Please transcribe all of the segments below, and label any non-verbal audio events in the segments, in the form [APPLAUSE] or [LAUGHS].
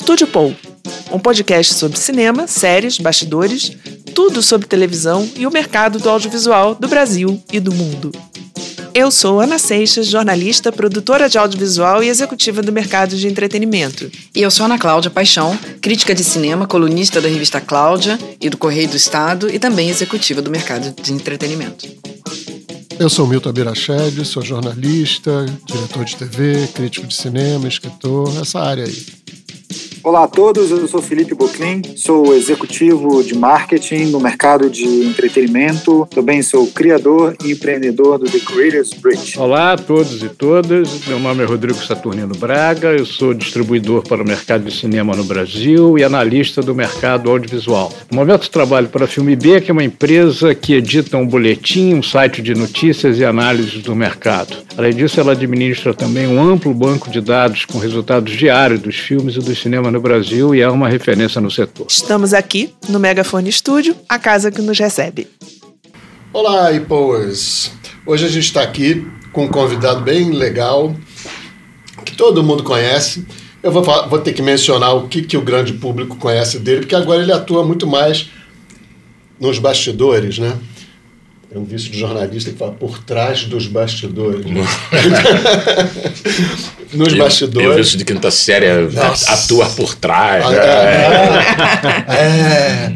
Estúdio Paul, um podcast sobre cinema, séries, bastidores, tudo sobre televisão e o mercado do audiovisual do Brasil e do mundo. Eu sou Ana Seixas, jornalista, produtora de audiovisual e executiva do mercado de entretenimento. E eu sou Ana Cláudia Paixão, crítica de cinema, colunista da revista Cláudia e do Correio do Estado e também executiva do mercado de entretenimento. Eu sou Milton Abirached, sou jornalista, diretor de TV, crítico de cinema, escritor, essa área aí. Olá a todos, eu sou Felipe Boclin, sou executivo de marketing no mercado de entretenimento, também sou criador e empreendedor do The Creators Bridge. Olá a todos e todas, meu nome é Rodrigo Saturnino Braga, eu sou distribuidor para o mercado de cinema no Brasil e analista do mercado audiovisual. No momento trabalho para a Filme B, que é uma empresa que edita um boletim, um site de notícias e análises do mercado. Além disso, ela administra também um amplo banco de dados com resultados diários dos filmes e do cinema no no Brasil e é uma referência no setor. Estamos aqui no Megafone Estúdio, a casa que nos recebe. Olá, IPOers! Hoje a gente está aqui com um convidado bem legal, que todo mundo conhece. Eu vou, vou ter que mencionar o que, que o grande público conhece dele, porque agora ele atua muito mais nos bastidores, né? É um vício de jornalista que fala por trás dos bastidores. [LAUGHS] Nos e, bastidores. E o vício de quinta série atua por trás. Ah, é, é,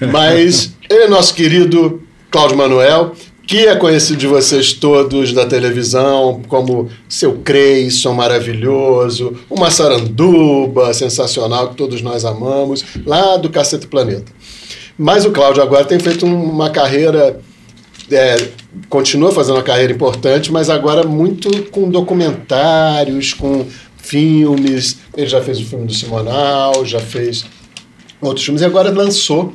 é. Mas ele é nosso querido Cláudio Manuel, que é conhecido de vocês todos da televisão como seu Creyson maravilhoso, uma saranduba sensacional que todos nós amamos, lá do Cacete Planeta. Mas o Cláudio agora tem feito uma carreira é, continua fazendo uma carreira importante, mas agora muito com documentários, com filmes. Ele já fez o filme do Simonal, já fez outros filmes e agora lançou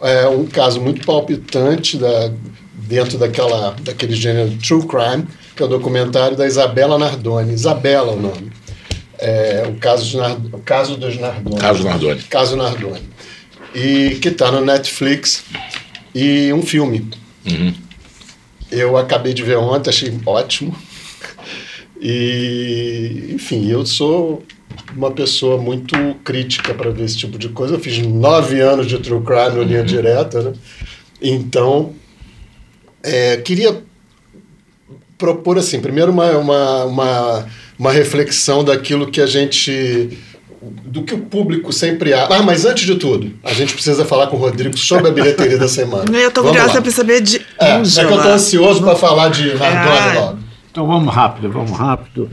é, um caso muito palpitante da, dentro daquela, daquele gênero True Crime, que é o documentário da Isabela Nardoni. Isabela é o nome. É, o, caso Nard... o caso dos Nardoni. Caso Nardoni. Caso Nardoni. E que está no Netflix. E um filme Uhum. Eu acabei de ver ontem, achei ótimo. E, enfim, eu sou uma pessoa muito crítica para ver esse tipo de coisa. Eu fiz nove anos de true crime no linha uhum. direta, né? Então, é, queria propor, assim, primeiro uma, uma, uma, uma reflexão daquilo que a gente do que o público sempre acha. Ah, mas antes de tudo, a gente precisa falar com o Rodrigo sobre a bilheteria da semana. [LAUGHS] Eu estou curiosa para saber de. É, é que eu estou ansioso para falar de Nardone é. logo. Então vamos rápido, vamos rápido.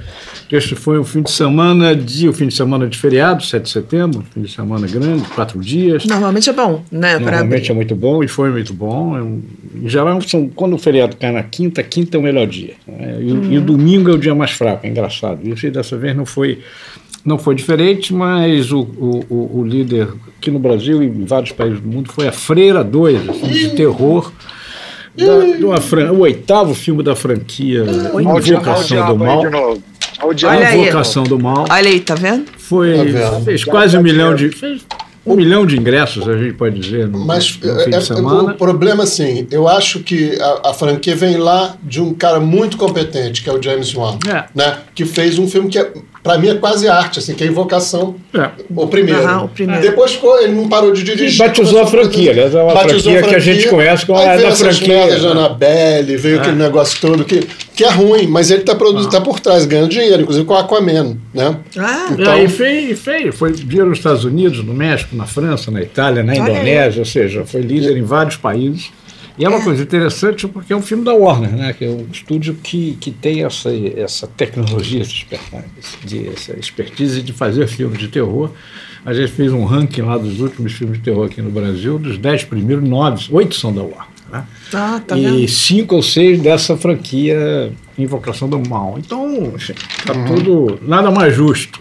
Este foi um fim de semana de o fim de semana de feriado, 7 de setembro, fim de semana grande, quatro dias. Normalmente é bom, né? Normalmente é muito bom e foi muito bom. É em geral, são, quando o feriado cai na quinta, quinta é o melhor dia. Né? E, uhum. e, o domingo é o dia mais fraco, é engraçado. Isso dessa vez não foi não foi diferente, mas o, o, o, líder aqui no Brasil e em vários países do mundo foi a Freira 2, assim, de terror. Da, fran... O oitavo filme da franquia Invocação do Mal. A Invocação do Mal. Olha aí, tá vendo? Foi, tá fez quase um milhão de. Fez um milhão de ingressos, a gente pode dizer, no, Mas no fim é, de semana. O problema, assim, eu acho que a, a, franquia vem lá de um cara muito competente, que é o James Wan, é. né? Que fez um filme que é para mim é quase arte, assim, que é Invocação, é. o, primeiro. Uhum, o primeiro. Depois ficou, ele não parou de dirigir. batizou a franquia, aliás, é uma franquia, franquia, que a gente conhece como a da franquia. Aí veio Annabelle, veio é. aquele negócio todo que, que é ruim, mas ele está produzindo, ah. tá por trás, ganhando dinheiro, inclusive com Aquaman, né? Ah, então, é, e fez, fez, foi dinheiro nos Estados Unidos, no México, na França, na Itália, na Indonésia, ou seja, foi líder em vários países. E é uma é. coisa interessante porque é um filme da Warner, né? que é um estúdio que, que tem essa, essa tecnologia, de, essa expertise de fazer filmes de terror. A gente fez um ranking lá dos últimos filmes de terror aqui no Brasil, dos dez primeiros, nove, oito são da Warner. Né? Ah, tá e vendo? cinco ou seis dessa franquia Invocação do Mal. Então, está uhum. tudo nada mais justo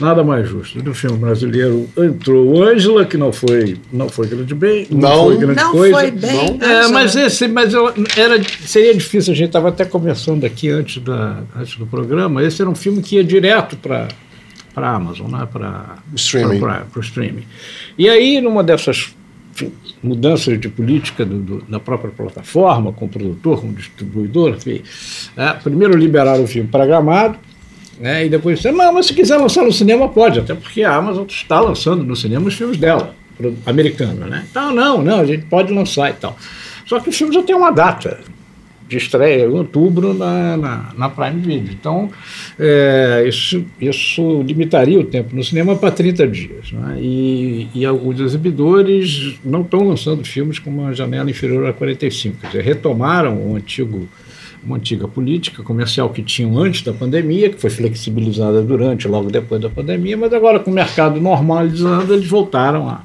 Nada mais justo. No filme brasileiro entrou Ângela, que não foi, não foi grande bem, não, não foi grande não coisa. Foi bem, não. É, mas esse, mas eu, era, seria difícil. A gente estava até conversando aqui antes, da, antes do programa. Esse era um filme que ia direto para para Amazon, né? para streaming. o streaming. E aí, numa dessas enfim, mudanças de política do, do, da própria plataforma, com o produtor, com o distribuidor, enfim, é, primeiro liberaram o filme para Gramado, Né? E depois você, não, mas se quiser lançar no cinema, pode, até porque a Amazon está lançando no cinema os filmes dela, americano, né? Então, não, não, a gente pode lançar e tal. Só que o filme já tem uma data de estreia em outubro na, na, na Prime Video. Então, é, isso, isso limitaria o tempo no cinema para 30 dias. Né? E, e os exibidores não estão lançando filmes com uma janela inferior a 45. Quer dizer, retomaram o antigo uma antiga política comercial que tinham antes da pandemia, que foi flexibilizada durante, logo depois da pandemia, mas agora com o mercado normalizando, eles voltaram a.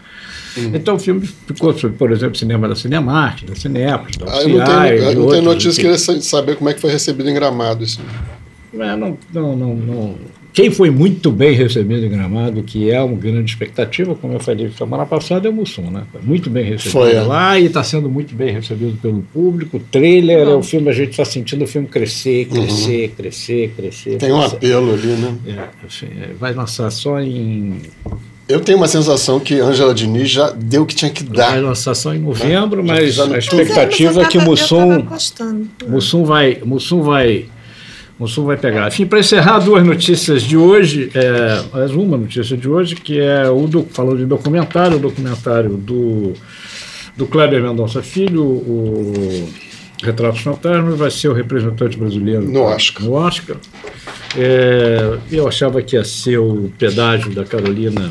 Então o filme ficou, sobre, por exemplo, cinema da Cinemark, da Cinepolis, da Ah, não UCI, de eu não outros, tenho notícia, queria sa- saber como é que foi recebido em Gramado isso. É, não, não, não, não. Quem foi muito bem recebido em Gramado, que é uma grande expectativa, como eu falei semana passada, é o Mussum, né? Foi muito bem recebido Foi, é. lá e está sendo muito bem recebido pelo público. O trailer é o filme, a gente está sentindo o filme crescer, crescer, crescer, crescer. Uhum. Tem um crescer. apelo ali, né? É, assim, é, vai lançar só em. Eu tenho uma sensação que Ângela Diniz já deu o que tinha que Vai dar. lançar só em novembro, mas já não- a Mas expectativa é que o Mussum. Mussum vai, Mussum vai, Mussum vai pegar. Enfim, para encerrar duas notícias de hoje, é, mais uma notícia de hoje que é o do, falou de documentário, o documentário do do Kleber Mendonça Filho, o Retratos Fantasmas, vai ser o representante brasileiro No Oscar. No Oscar. É, eu achava que ia ser o pedágio da Carolina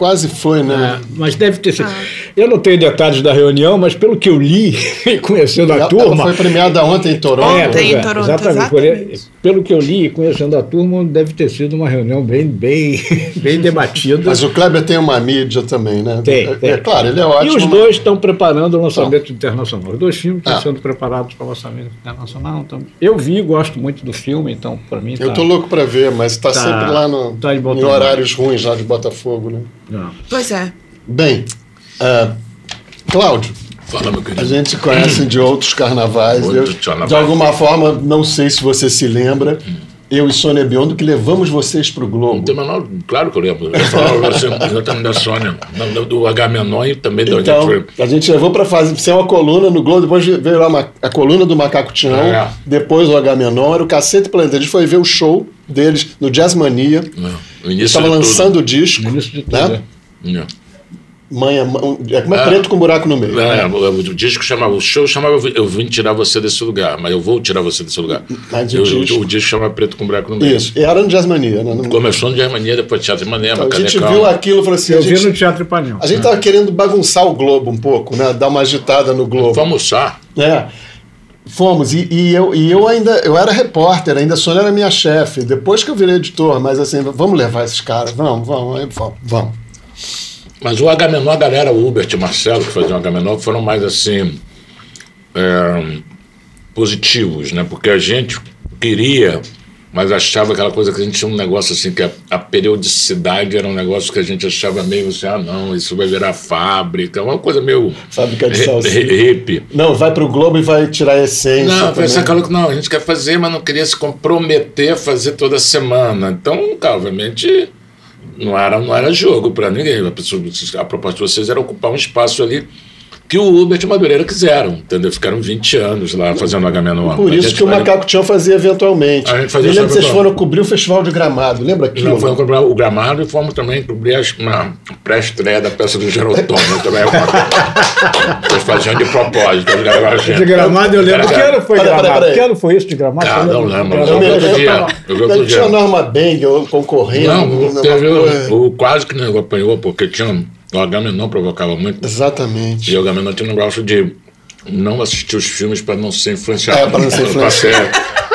Quase foi, né? é, mas deve ter sido. Eu não tenho detalhes da reunião, mas pelo que eu li, [LAUGHS] conhecendo a Ela- turma. Ela foi premiada ontem em Toronto. Ontem. pois em Toronto, exatamente. Exatamente. Pelo que eu li, conhecendo a turma, deve ter sido uma reunião bem, bem, [LAUGHS] bem debatida. Mas o Kleber tem uma mídia também, né? Tem, é, tem. é claro, ele é e ótimo. os mas- dois estão preparando o lançamento internacional. Os dois filmes estão Ah. sendo preparados para o lançamento internacional. Então, eu vi, gosto muito do filme, então, para mim. Eu tá- tô louco pra ver, mas tá, Tá- sempre lá no, tá em em horários ruins lá de Botafogo, né? Não. Pois é. Bem, ah, Cláudio, Fala, meu a querido. gente se conhece de outros carnavais. Outros Eu, de alguma forma, não sei se você se lembra, eu e Sônia Biondo que levamos vocês pro Não Globo. tem o menor, claro que eu lembro. Eu falava você exatamente da Sônia, do- do H menor e também da Então, a gente levou para fazer ser uma coluna no Globo, depois veio lá uma- a coluna do Macaco Tião, É. depois o H Menor, o Cacete Planeta. A gente foi ver o show deles no Jazz Mania. O início Estava de tudo. lançando o disco. No início de tudo, né? né? É mãe- é como é É. preto com buraco no meio. É, o, o disco chamava, o show chamava Eu Vim- Eu Vim Tirar Você Desse Lugar, mas eu vou tirar você desse lugar. Mas o Eu- disco- o disco chama Preto com Buraco no Meio. Isso, e era no Jazz Mania. Né? No- Começou no Germania, depois Teatro de Manema, Então, a gente viu aquilo e falou assim: Eu a vi gente, no Teatro Ipanema. a gente tava querendo bagunçar o Globo um pouco, né? Dar uma agitada no Globo. Vamos almoçar. É. Fomos, e, e eu, e eu ainda eu era repórter, ainda a Sônia era minha chefe, depois que eu virei editor, mas assim, vamos levar esses caras, vamos, vamos, vamos. Mas o H menor, a galera, o Hubert e o Marcelo, que faziam o H menor, foram mais assim. é, positivos, né? Porque a gente queria, mas achava aquela coisa que a gente tinha um negócio assim, que a, a periodicidade era um negócio que a gente achava meio assim, ah, não, isso vai virar fábrica, uma coisa meio. Fábrica de salsicha. hi- hippie. Não, vai pro Globo e vai tirar a essência. Não, foi essa aquela que não, a gente quer fazer, mas não queria se comprometer a fazer toda semana. Então, cara, obviamente, não era, não era jogo para ninguém. A, pessoa- a proposta de vocês era ocupar um espaço ali que o Hubert e o Madureira quiseram, entendeu? Ficaram 20 anos lá fazendo H menor. Por isso que o Macaco Tião fazia eventualmente. A gente fazia Eu lembro que vocês foram cobrir o Festival de Gramado, lembra aquilo? Não, foi cobrir o gramado e fomos também cobrir as- uma pré-estreia da peça do Gerotomo. também. Vocês faziam de propósito. De gramado eu lembro. Que ano foi gramado? Que ano foi isso de gramado? Ah, não lembro? Eu vi outro dia. eu- tinha a. Norma Bengel concorrendo. Não, teve o, quase que nego apanhou, porque tinha. O Agamenon provocava muito. Exatamente. E o Agamenon tinha um negócio de não assistir os filmes para não ser influenciado. É, pra não ser [LAUGHS] influenciado. [LAUGHS]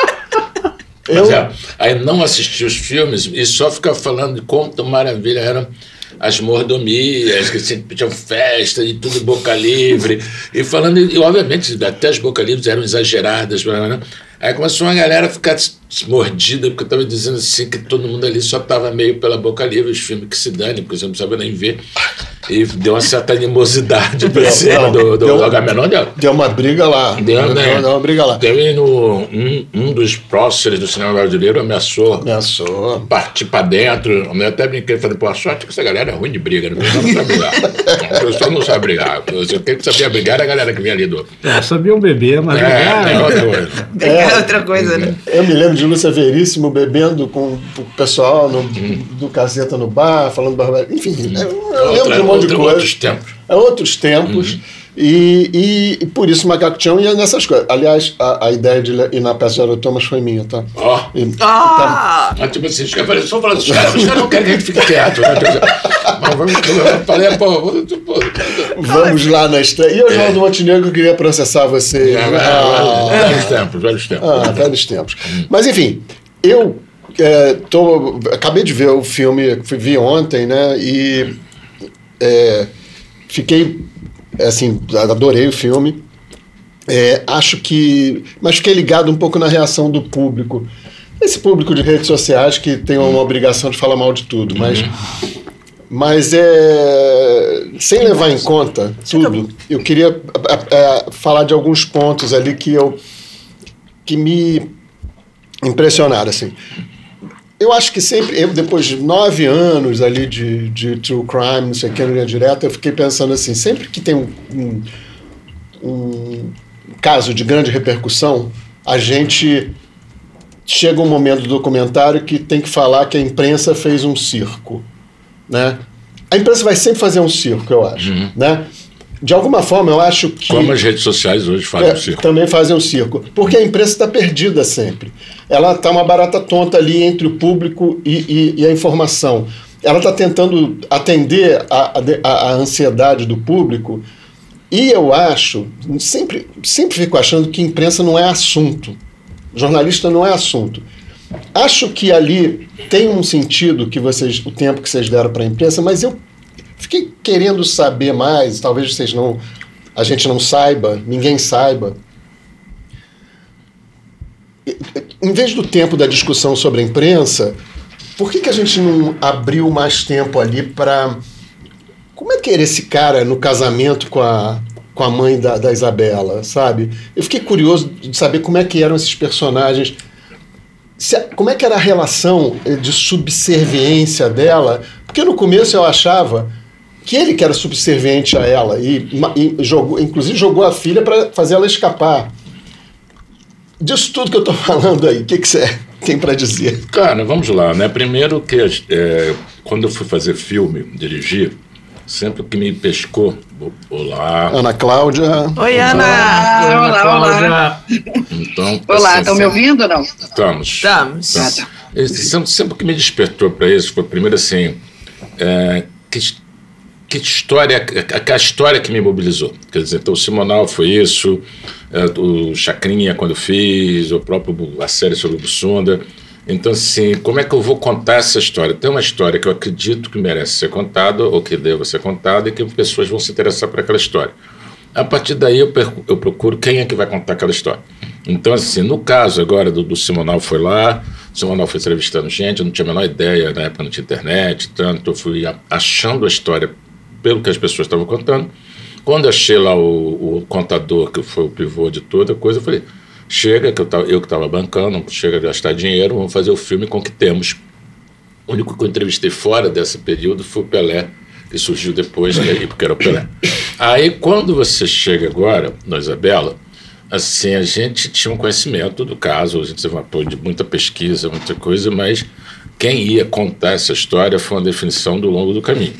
Eu, é, aí não assistir os filmes e só ficar falando de quanto maravilha eram as mordomias, que sempre tinham festa e tudo boca livre. E falando, e obviamente até as boca livres eram exageradas. Aí começou uma galera a ficar mordida, porque eu estava dizendo assim que todo mundo ali só estava meio pela boca livre, os filmes que se dane, porque você não sabia nem ver. E deu uma certa animosidade [LAUGHS] pra cima do, do, deu- do Agamenon. Deu, deu uma briga lá. Deu, né? deu uma briga lá. Teve no, um, um dos próceres do cinema brasileiro ameaçou Ameaçou. partir pra dentro. Eu até brinquei, falei, pô, a sorte é que essa galera é ruim de briga, né? O pessoal não sabe brigar. O pessoal não sabe brigar. Quem que sabia brigar era a galera que vinha ali do. É, sabia um bebê, mas. É, ah, é outra coisa. É, é outra coisa, né? Eu me lembro de Lúcia Veríssimo bebendo com o pessoal no, do Caseta no bar, falando barbaridade. Enfim, eu, eu lembro de um monte de Outro- coisa. Outros tempos. É outros tempos. E, e, e por isso Macaco Tião ia nessas coisas. Aliás, a, a ideia de ir na peça de Harold Thomas foi minha, tá? Ó. E- Ah! Mas, tipo assim, os caras só falando, os caras, os caras não querem que a gente fique quieto. Né? Tipo assim, Mas vamos, eu falei, pô, vou- pô, Vamos lá na estreia. E Oswaldo Montenegro queria processar você. é, Ah, é, vários tempos, vários tempos. Ah, velhos tempos. Mas enfim, eu é, tô, acabei de ver o filme, vi ontem, né? E é, fiquei assim, adorei o filme. É, acho que. Mas fiquei ligado um pouco na reação do público. Esse público de redes sociais que tem uma obrigação de falar mal de tudo, mas. Mas é. Sem levar em conta tudo, eu queria falar de alguns pontos ali que eu. que me impressionaram, assim. Eu acho que sempre, eu, depois de nove anos ali de, de true crime, não sei o que, linha direta, eu fiquei pensando assim, sempre que tem um, um, um caso de grande repercussão, a gente chega um momento do documentário que tem que falar que a imprensa fez um circo, né? A imprensa vai sempre fazer um circo, eu acho, né? De alguma forma, eu acho que... Como as redes sociais hoje fazem É, o circo. Também fazem um circo. Porque a imprensa está perdida sempre. Ela está uma barata tonta ali entre o público e, e- e a informação. Ela está tentando atender a, a- a ansiedade do público. E eu acho, sempre, sempre fico achando que imprensa não é assunto. Jornalista não é assunto. Acho que ali tem um sentido que vocês, o tempo que vocês deram para a imprensa, mas eu fiquei querendo saber mais, talvez vocês não, a gente não saiba, ninguém saiba. Em vez do tempo da discussão sobre a imprensa, por que, que a gente não abriu mais tempo ali para. Como é que era esse cara no casamento com a, com a mãe da, da Isabela, sabe? Eu fiquei curioso de saber como é que eram esses personagens. Se como é que era a relação eh, de subserviência dela? Porque no começo eu achava que ele que era subserviente a ela e, e jogou, inclusive jogou a filha para fazer ela escapar. Disso tudo que eu estou [LAUGHS] falando aí, o que que você tem para dizer? Cara, vamos lá, né? Primeiro que é, quando eu fui fazer filme, dirigir, sempre que me pescou, olá, Ana Cláudia. Oi, Ana! Ah, olá, olá. então... [LAUGHS] Olá, estão me ouvindo ou não? Estamos. Estamos. Ah, tá. Ele Sempre, sempre que me despertou para isso, foi primeiro assim, é, que, que história, a, a história que me mobilizou. Quer dizer, então o Simonal foi isso, é, o Chacrinha quando eu fiz, o próprio a série sobre o Bussunda. Então, assim, como é que eu vou contar essa história? Tem uma história que eu acredito que merece ser contada, ou que deva ser contada, e que pessoas vão se interessar por aquela história. A partir daí eu, eu procuro quem é que vai contar aquela história. Então, assim, no caso agora do, do Simonal foi lá, o Simonal foi entrevistando gente, eu não tinha a menor ideia, na época não tinha internet, tanto eu fui achando a história pelo que as pessoas estavam contando. Quando achei lá o, o contador, que foi o pivô de toda a coisa, eu falei, chega, que eu, tava- eu que estava bancando, chega a gastar dinheiro, vamos fazer o filme com o que temos. O único que eu entrevistei fora desse período foi o Pelé, que surgiu depois, aí, porque era o Pelé. Aí, quando você chega agora, na Isabela, assim, a gente tinha um conhecimento do caso, a gente teve um apoio de muita pesquisa, muita coisa, mas quem ia contar essa história foi uma definição do longo do caminho.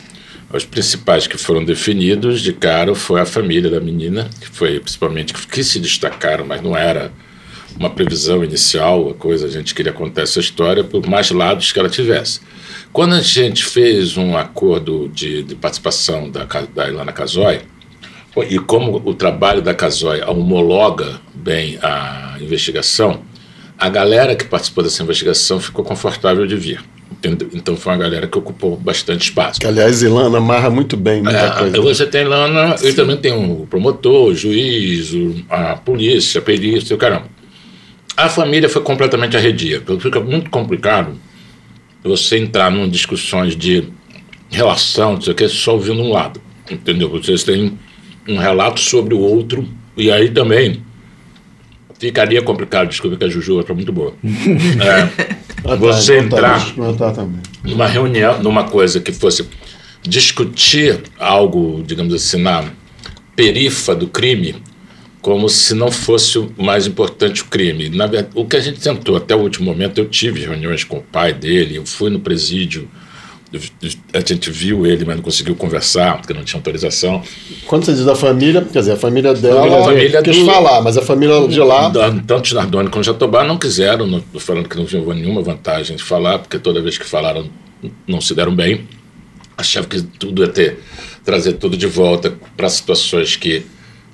Os principais que foram definidos de cara foi a família da menina, que foi principalmente que se destacaram, mas não era uma previsão inicial, a coisa, a gente queria contar essa história por mais lados que ela tivesse. Quando a gente fez um acordo de, de participação da, da Ilana Casoy, e como o trabalho da Casoy homologa bem a investigação, a galera que participou dessa investigação ficou confortável de vir. Então foi uma galera que ocupou bastante espaço. Que, aliás, Ilana amarra muito bem muita É, coisa. você tem Lana, e também tem o promotor, o juiz, a polícia, a perícia, o caramba. A família foi completamente arredia, porque fica muito complicado você entrar em discussões de relação, não sei o que, só ouvindo um lado, entendeu? Vocês têm um relato sobre o outro, e aí também ficaria complicado, desculpa que a Juju é muito boa. [LAUGHS] É, você entrar numa reunião, numa coisa que fosse discutir algo, digamos assim, na perifa do crime, como se não fosse o mais importante o crime. Na verdade, o que a gente tentou até o último momento, eu tive reuniões com o pai dele, eu fui no presídio, a gente viu ele, mas não conseguiu conversar, porque não tinha autorização. Quando você diz da família, quer dizer, a família dela A família quis do- falar, mas a família de lá. Tanto Nardoni como Jatobá não quiseram, não, falando que não viam nenhuma vantagem de falar, porque toda vez que falaram não se deram bem. Achavam que tudo ia ter, trazer tudo de volta para situações que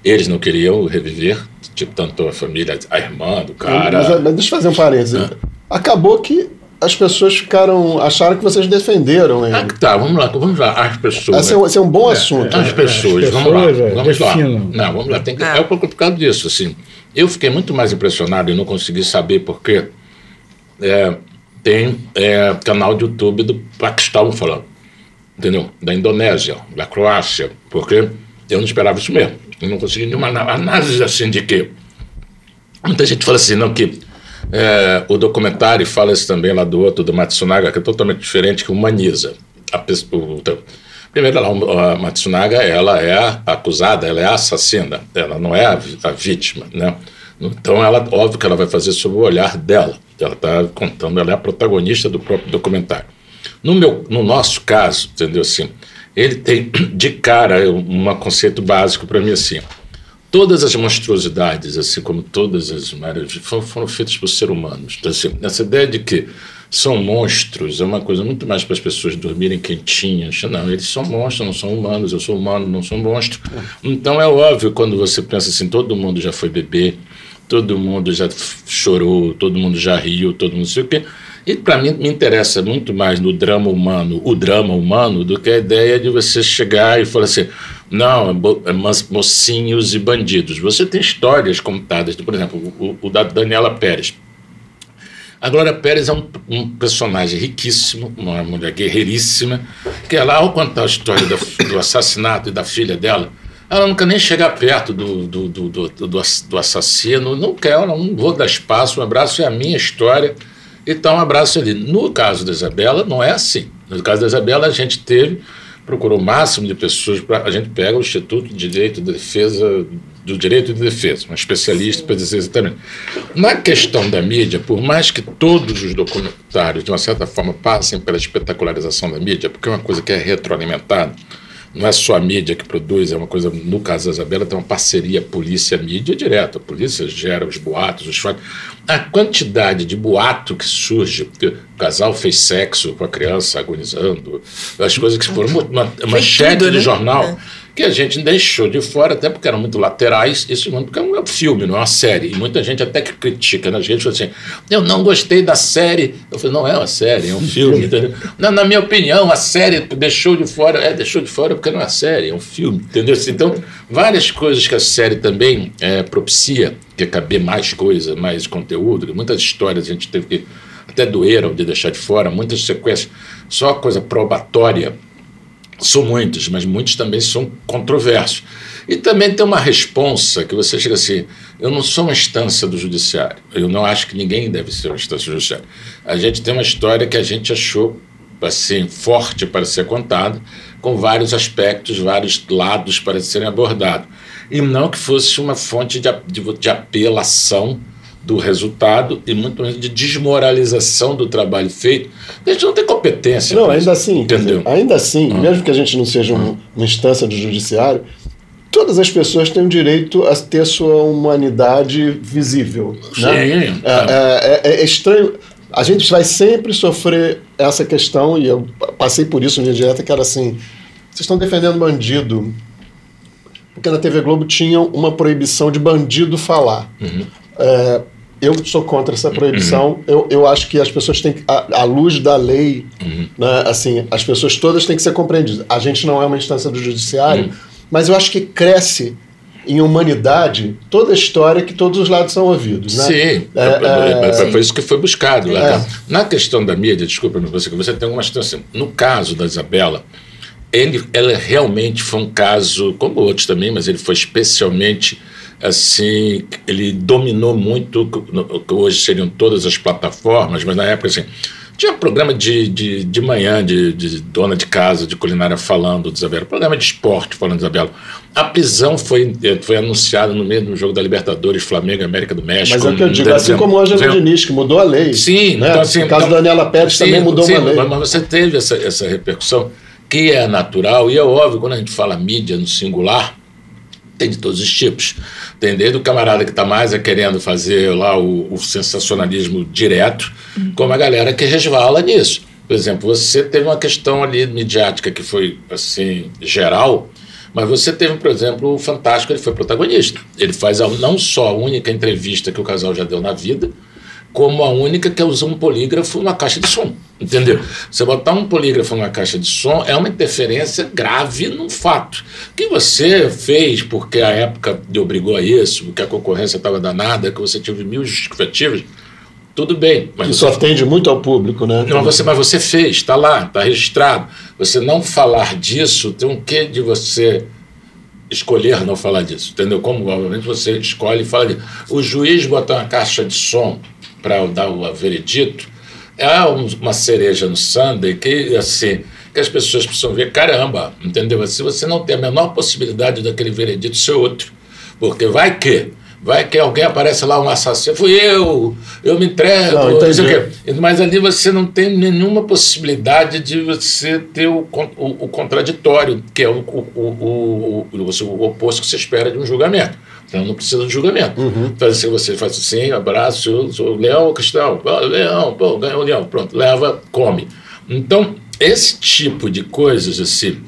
eles não queriam reviver, tipo, tanto a família, a irmã do cara. Mas, mas deixa eu fazer um parênteses. Acabou que as pessoas ficaram. acharam que vocês defenderam ele. Ah, tá, vamos lá, vamos lá. As pessoas. Esse é, um- esse é um bom assunto. As pessoas, As vamos lá, pessoas, é, vamos lá. definam. Não, vamos lá. Tem que, É. é. por causa disso, assim. Eu fiquei muito mais impressionado e não consegui saber porque é, tem é, canal de YouTube do Paquistão falando, entendeu? Da Indonésia, da Croácia, porque eu não esperava isso mesmo. Eu não consegui nenhuma análise assim de que Muita gente fala assim, não, que é, o documentário fala isso também lá do outro, do Matsunaga, que é totalmente diferente, que humaniza. A, o- o- primeiro, ela, a Matsunaga, ela é acusada, ela é assassina, ela não é a, a vítima, né? Então, ela, óbvio que ela vai fazer sob o olhar dela. Ela está contando, ela é a protagonista do próprio documentário. No, meu, no nosso caso, entendeu assim, ele tem de cara um conceito básico para mim assim. Todas as monstruosidades, assim como todas as maravilhas, foram, feitas por seres humanos. Então, assim, essa ideia de que são monstros é uma coisa muito mais para as pessoas dormirem quentinhas. Não, eles são monstros, não são humanos. Eu sou humano, não sou monstro. Então é óbvio quando você pensa assim: todo mundo já foi bebê, todo mundo já chorou, todo mundo já riu, todo mundo sei o quê. E para mim me interessa muito mais no drama humano, o drama humano, do que a ideia de você chegar e falar assim: não, é é mocinhos e bandidos. Você tem histórias contadas, por exemplo, o, o da Daniela Pérez. A Glória Pérez é um, um personagem riquíssimo, uma mulher guerreiríssima, que ela, ao contar a história da- do assassinato e da filha dela, ela quer nem chegar perto do, do, do, do, do do assassino, não quer, ela não vou dar espaço, um abraço é a minha história, então um abraço ali. No caso da Isabela, não é assim. No caso da Isabela, a gente teve, procurou o máximo de pessoas, pra, a gente pega o Instituto de Direito de Defesa, do Direito de Defesa, um especialista para dizer exatamente. Na questão da mídia, por mais que todos os documentários, de uma certa forma, passem pela espetacularização da mídia, porque é uma coisa que é retroalimentada, não é só a mídia que produz, é uma coisa, no caso da Isabela, tem uma parceria polícia-mídia direta. A polícia gera os boatos, os fatos. A quantidade de boato que surge, porque o casal fez sexo com a criança agonizando, as coisas que foram uma, uma manchete tudo, de né? jornal. É. Que a gente deixou de fora, até porque eram muito laterais, isso muito porque é um filme, não é uma série. E muita gente até que critica nas redes, fala assim: eu não gostei da série. Eu falei: não é uma série, é um filme. [LAUGHS] entendeu? Na, na minha opinião, a série deixou de fora. É, deixou de fora porque não é série, é um filme. Entendeu? Então, várias coisas que a série também é, propicia, que é caber mais coisa, mais conteúdo, muitas histórias a gente teve que. Até doeram de deixar de fora, muitas sequências, só coisa probatória são muitos, mas muitos também são controversos. E também tem uma responsa que você chega assim: eu não sou uma instância do judiciário, eu não acho que ninguém deve ser uma instância do judiciário. A gente tem uma história que a gente achou assim forte para ser contada, com vários aspectos, vários lados para serem abordados. E não que fosse uma fonte de, de, de apelação do resultado e muito menos de desmoralização do trabalho feito. A gente não tem competência. Não, ainda isso, assim, quer dizer, Entendeu? ainda assim, mesmo que a gente não seja um- uma instância do judiciário, todas as pessoas têm o direito a ter sua humanidade visível. Sim, né? é. É, é- é estranho. A gente vai sempre sofrer essa questão, e eu passei por isso no dia direta, que era assim: vocês estão defendendo bandido. Porque na TV Globo tinha uma proibição de bandido falar. É, eu sou contra essa proibição. Eu, eu acho que as pessoas têm que, à, luz da lei, né, assim, as pessoas todas têm que ser compreendidas. A gente não é uma instância do judiciário, mas eu acho que cresce em humanidade toda a história que todos os lados são ouvidos. Né? Sim, É, é, é, foi isso que foi buscado. lá. É. Na questão da mídia, desculpa, você, você tem uma situação. No caso da Isabela, ele, ela realmente foi um caso, como outros também, mas ele foi especialmente assim, ele dominou muito, no- que hoje seriam todas as plataformas, mas na época assim, Tinha programa de, de, de manhã, de, de dona de casa, de culinária falando de Isabela, programa de esporte falando de Isabela. A prisão foi, eh, foi anunciada no meio do jogo da Libertadores, Flamengo e América do México. Mas é o que eu digo, assim como o Ângelo. Diniz, que mudou a lei. Sim, né? então, assim, o caso então- da Daniela Pérez Sim, também mudou sim, uma lei. Mas você teve essa, essa repercussão que é natural e é óbvio, quando a gente fala mídia no singular, tem de todos os tipos. Tem desde o camarada que está mais é querendo fazer lá o, o sensacionalismo direto, como a galera que resvala nisso. Por exemplo, você teve uma questão ali midiática que foi assim geral, mas você teve, por exemplo, o Fantástico, ele foi protagonista. Ele faz a- não só a única entrevista que o casal já deu na vida, como a única que usa um polígrafo numa caixa de som. Entendeu? Você botar um polígrafo numa caixa de som é uma interferência grave num fato. Que você fez porque a época lhe obrigou a isso, porque a concorrência estava danada, que você teve mil justificativas, tudo bem. Mas Isso você atende muito ao público, né? não, você, mas você fez, está lá, está registrado. Você não falar disso tem um quê de você escolher não falar disso, entendeu? Como, obviamente, você escolhe e fala disso. O juiz botar uma caixa de som para dar o veredito é um- uma cereja no sundae que, assim, que as pessoas precisam ver, caramba, entendeu? Se você não tem a menor possibilidade daquele veredito ser outro, porque vai que... Vai que alguém aparece lá, um assassino, fui eu, eu me entrego, Não, não, sei o quê. Mas ali você não tem nenhuma possibilidade de você ter o, o, o contraditório, que é o, o, o, oposto que você espera de um julgamento. Então não precisa de julgamento. Então assim, você faz assim, abraço, eu sou o Leão Cristão? Leão, pô, ganhou o Leão, pronto, leva, come. Então, esse tipo de coisas, assim,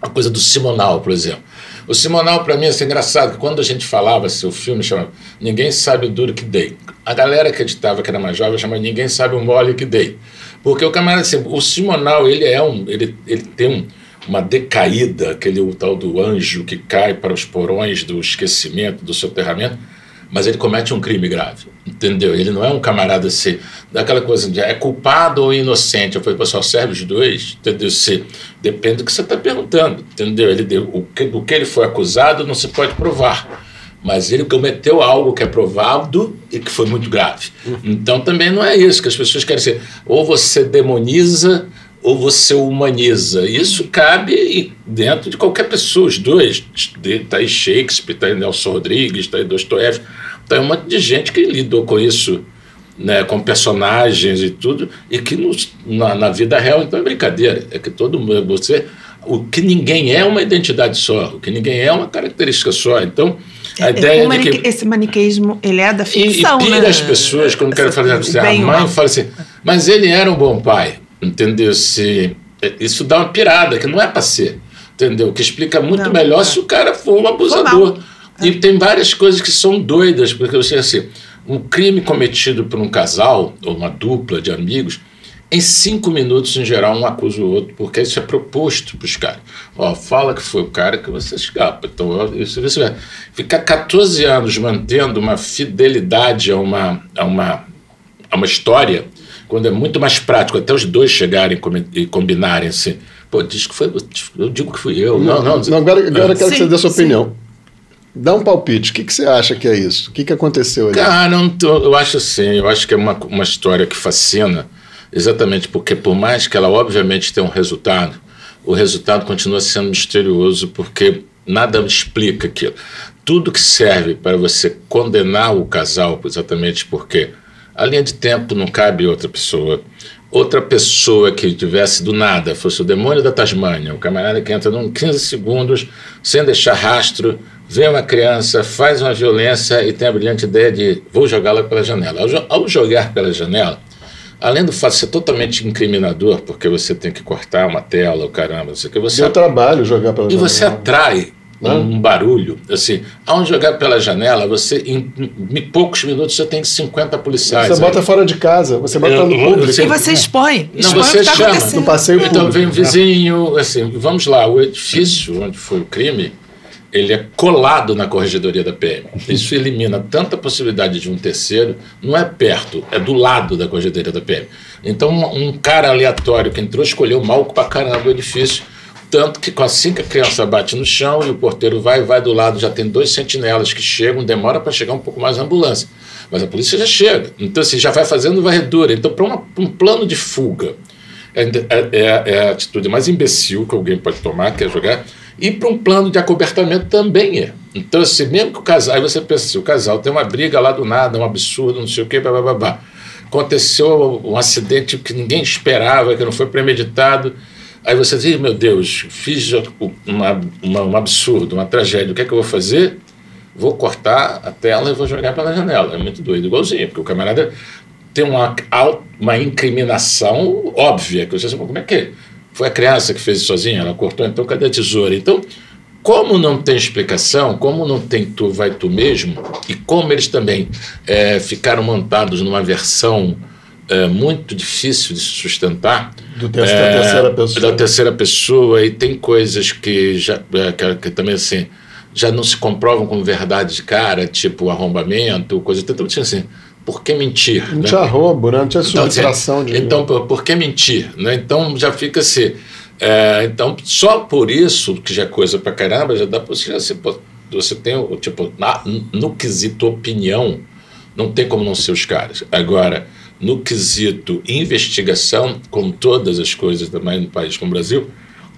a coisa do Simonal, por exemplo. O Simonal, para mim, é assim, engraçado, que quando a gente falava, assim, o filme chamava Ninguém Sabe o Duro Que Dei. A galera que editava, que era mais jovem, chamava Ninguém Sabe o Mole Que Dei. Porque o camarada, assim, o Simonal, ele é um, ele, ele tem um, uma decaída, aquele o tal do anjo que cai para os porões do esquecimento, do soterramento, mas ele comete um crime grave, entendeu? Ele não é um camarada assim, daquela coisa de é culpado ou inocente. Eu falei, pessoal, serve os dois, entendeu? Se, depende do que você está perguntando, entendeu? Ele, o, que, do que ele foi acusado não se pode provar, mas ele cometeu algo que é provado e que foi muito grave. Então também não é isso que as pessoas querem ser. Ou você demoniza ou você humaniza. Isso cabe dentro de qualquer pessoa, os dois. Está aí Shakespeare, está aí Nelson Rodrigues, está aí Dostoiévski, está aí um monte de gente que lidou com isso, né, com personagens e tudo, e que nos- na, na vida real, então é brincadeira. É que todo mundo, você, o que ninguém é é uma identidade só, o que ninguém é é uma característica só. Então, a É, ideia o de manique- que Esse maniqueísmo, ele é da e, ficção, e pira né? as pessoas quando querem fazer assim, a e mãe fala assim, mas ele era um bom pai, entendeu? Se, isso dá uma pirada, que não é para ser, entendeu? Que explica muito Não, melhor é. se o cara for um abusador. E tem várias coisas que são doidas, porque você assim, um crime cometido por um casal ou uma dupla de amigos, em cinco minutos, em geral, um acusa o outro, porque isso é proposto para os caras. Ó, fala que foi o cara que você escapa. Então, isso, isso é. Ficar 14 anos mantendo uma fidelidade a uma, a uma, a uma história, quando é muito mais prático, até os dois chegarem e combinarem assim. Pô, diz que foi. Eu digo que fui eu. Não, não. Não, agora agora eu quero que Sim, você dê a sua sim. opinião. Dá um palpite. O que, que você acha que é isso? O que, que aconteceu ali? Cara, não tô- eu acho assim, eu acho que é uma, uma história que fascina, exatamente porque por mais que ela obviamente tenha um resultado, o resultado continua sendo misterioso porque nada explica aquilo. Tudo que serve para você condenar o casal, exatamente porque a linha de tempo não cabe outra pessoa. Outra pessoa que tivesse do nada, fosse o demônio da Tasmânia, o camarada que entra em 15 segundos, sem deixar rastro, vê uma criança, faz uma violência e tem a brilhante ideia de vou jogá-la pela janela. Ao, ao jogar pela janela, além do fato de ser totalmente incriminador, porque você tem que cortar uma tela, o caramba, não sei o que, você Deu trabalho jogar pela e você janela. atrai Né? um barulho. Assim, ao jogar pela janela, você em, em poucos minutos você tem 50 policiais. Você aí. bota fora de casa, você bota Eu- no público. eu- E você expõe. Não, expõe você o que está chama. No passeio Então público. vem um vizinho, assim, vamos lá, o edifício onde foi o crime, ele é colado na corregedoria da PM. Isso elimina tanta possibilidade de um terceiro, não é perto, é do lado da corregedoria da PM. Então um, um cara aleatório que entrou escolheu mal pra caramba o edifício, tanto que assim que a criança bate no chão e o porteiro vai, vai do lado, já tem dois sentinelas que chegam, demora para chegar um pouco mais a ambulância. Mas a polícia já chega. Então, assim, já vai fazendo varredura. Então, para um plano de fuga, é, é, é, é, a atitude mais imbecil que alguém pode tomar, que é jogar. E para um plano de acobertamento também é. Então, assim, mesmo que o casal. Aí você pensa assim: o casal tem uma briga lá do nada, um absurdo, não sei o quê, blá, blá, blá, blá. Aconteceu um acidente que ninguém esperava, que não foi premeditado. Aí você diz: meu Deus, fiz uma, uma, um absurdo, uma tragédia, o que é que eu vou fazer? Vou cortar a tela e vou jogar pela janela. É muito doido, igualzinho, porque o camarada tem uma, uma incriminação óbvia, que você sabe como é que foi a criança que fez isso sozinha, ela cortou, então cadê a tesoura? Então, como não tem explicação, como não tem tu vai tu mesmo, e como eles também é, ficaram montados numa versão é, muito difícil de se sustentar. Do é, da terceira pessoa. Da terceira pessoa, e tem coisas que já é, que, que, também assim já não se comprovam como verdade de cara, tipo arrombamento, coisa então assim. Por que mentir? Não né? tinha roubo, né? não tinha então, subtração então, de. Então, por, por que mentir? Né? Então já fica assim. É, então, só por isso, que já é coisa pra caramba, já dá para você. Assim, você tem, tipo, na, no quesito opinião, não tem como não ser os caras. Agora, no quesito investigação, como todas as coisas também no país como o Brasil,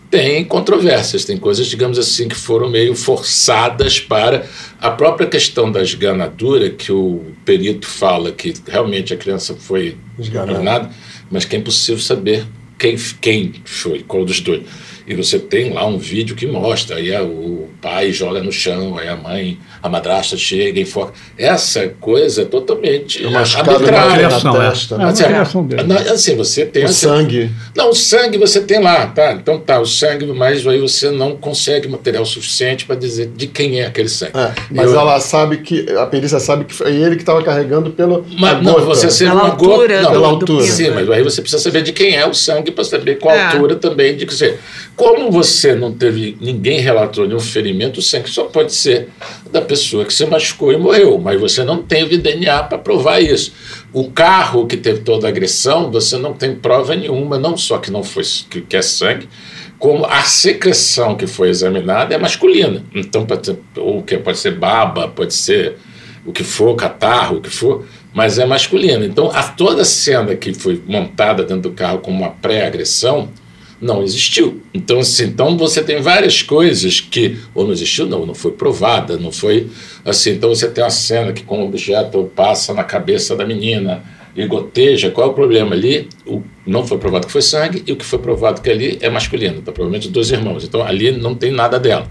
tem controvérsias, tem coisas, digamos assim, que foram meio forçadas para a própria questão da esganadura, que o perito fala que realmente a criança foi enganada, mas que é impossível saber quem, quem foi, qual dos dois. E você tem lá um vídeo que mostra, aí o pai joga no chão, aí a mãe, a madrasta chega, enfoca. Essa coisa é totalmente é arbitrária. Na testa, né? é, assim, assim, você tem... O assim, sangue. Não, o sangue você tem lá, tá? Então tá, o sangue, mas aí você não consegue material suficiente para dizer de quem é aquele sangue. É, mas Eu, ela sabe que, a perícia sabe que foi ele que estava carregando pelo... Mas, não, você ser uma altura, não, pela altura. Sim, mas aí você precisa saber de quem é o sangue para saber qual é. altura também de que você... Como você não teve, ninguém relatou nenhum ferimento, o sangue só pode ser da pessoa que se machucou e morreu, mas você não teve DNA para provar isso. O carro que teve toda a agressão, você não tem prova nenhuma, não só que não foi que, é sangue, como a secreção que foi examinada é masculina. Então, pode ser, ou que pode ser baba, pode ser o que for, catarro, o que for, mas é masculina. Então, a toda a cena que foi montada dentro do carro como uma pré-agressão, não existiu. Então, assim, então você tem várias coisas que ou não existiu, não, não foi provada, não foi assim. Então você tem uma cena que com o objeto passa na cabeça da menina e goteja. Qual é o problema ali? O, não foi provado que foi sangue e o que foi provado que ali é masculino, tá? provavelmente dois irmãos. Então ali não tem nada dela.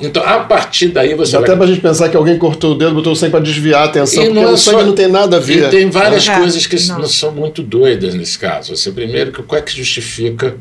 Então, a partir daí você. Dá vai... até pra gente pensar que alguém cortou o dedo, botou o sangue para desviar a atenção, e porque o sangue só... não tem nada a ver. E tem várias é. coisas que não. são muito doidas nesse caso. Assim, primeiro, qual é que justifica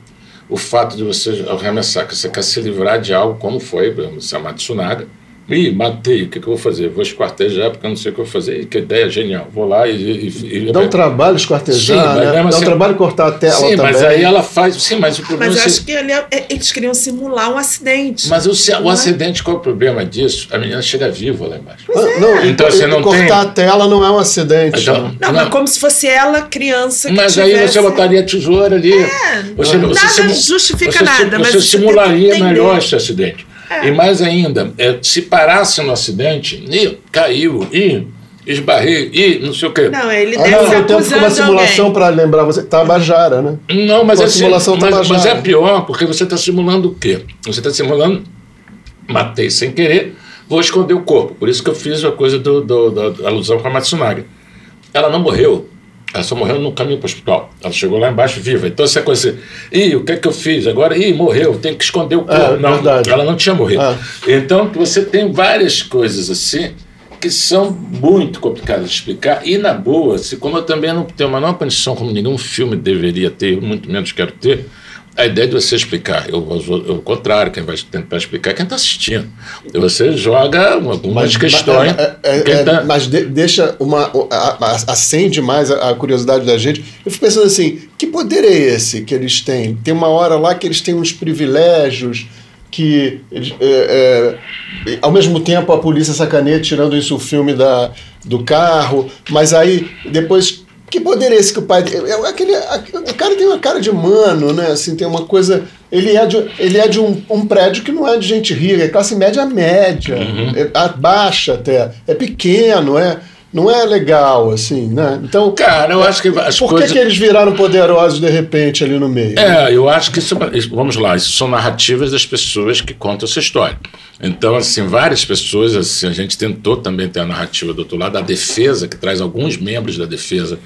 o fato de você arremessar, que você quer se livrar de algo, como foi, por exemplo, se Matsunaga, Ih, matei, o que, que, eu vou fazer? Vou esquartejar porque eu não sei o que eu vou fazer. Que ideia genial. Vou lá e. e, e Dá um trabalho esquartejar, sim, né? Dá assim, um trabalho cortar a tela sim, também. mas aí ela faz. Sim, mas o problema. Mas eu acho que ele, é, é, eles queriam simular um acidente. Mas o, o é? acidente, qual é o problema disso? A menina chega viva lá embaixo. Ah, é. Não, então você não cortar tem. Cortar a tela não é um acidente. Então, não, não, mas como se fosse ela, criança. Que mas tivesse... aí você botaria a tesoura ali. É, você, nada você, justifica você, nada. Você, mas simularia melhor esse acidente. É. E mais ainda, é, se parasse no acidente, e caiu, e esbarrei, e não sei o quê. Não, ele ah, deve não, ser tempo que uma simulação para lembrar você. Tabajara, né? Não, mas, é, simulação mas, mas é pior, porque você está simulando o quê? Você está simulando, matei sem querer, vou esconder o corpo. Por isso que eu fiz a coisa do, do, da alusão com a Matsunaga. Ela não morreu, ela só morreu no caminho para o hospital. Ela chegou lá embaixo viva. Então, essa coisa assim, ih, o que é que eu fiz? Agora, ih, morreu, tem que esconder o corpo. É, não, verdade. ela não tinha morrido. É. Então, você tem várias coisas assim que são muito complicadas de explicar. E, na boa, se, como eu também não tenho a menor condição, como nenhum filme deveria ter, muito menos quero ter, a ideia de você explicar, eu, o contrário, quem vai tentar explicar é quem está assistindo. Você joga algumas mas, questões. É, é, é, tá... Mas de, deixa uma. A, a, acende mais a, a, curiosidade da gente. Eu fico pensando assim: que poder é esse que eles têm? Tem uma hora lá que eles têm uns privilégios que eles, é, é, ao mesmo tempo a polícia sacaneia tirando isso o filme da, do carro, mas aí depois que poder é esse que o pai. É, aquele, o cara tem uma cara de mano, né? Assim, tem uma coisa. Ele é de, ele é de um, um prédio que não é de gente rica, é classe média média, uhum. é, baixa até. É pequeno, é. não é legal, assim, né? Então, Cara, eu acho que as por que, coisas. que eles viraram poderosos de repente ali no meio? É, eu acho que isso, isso- vamos lá, isso são narrativas das pessoas que contam essa história. Então, assim, várias pessoas, assim, a gente tentou também ter a narrativa do outro lado, a defesa, que traz alguns membros da defesa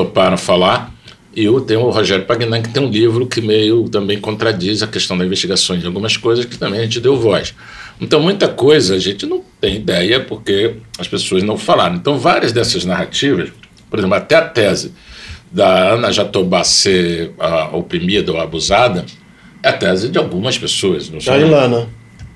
toparam falar, e eu tenho o Rogério Pagnan, que tem um livro que meio também contradiz a questão da investigação de algumas coisas que também a gente deu voz. Então, muita coisa a gente não tem ideia porque as pessoas não falaram. Então, várias dessas narrativas, por exemplo, até a tese da Ana Jatobá ser oprimida ou abusada, é a tese de algumas pessoas. Não A são- Ilana.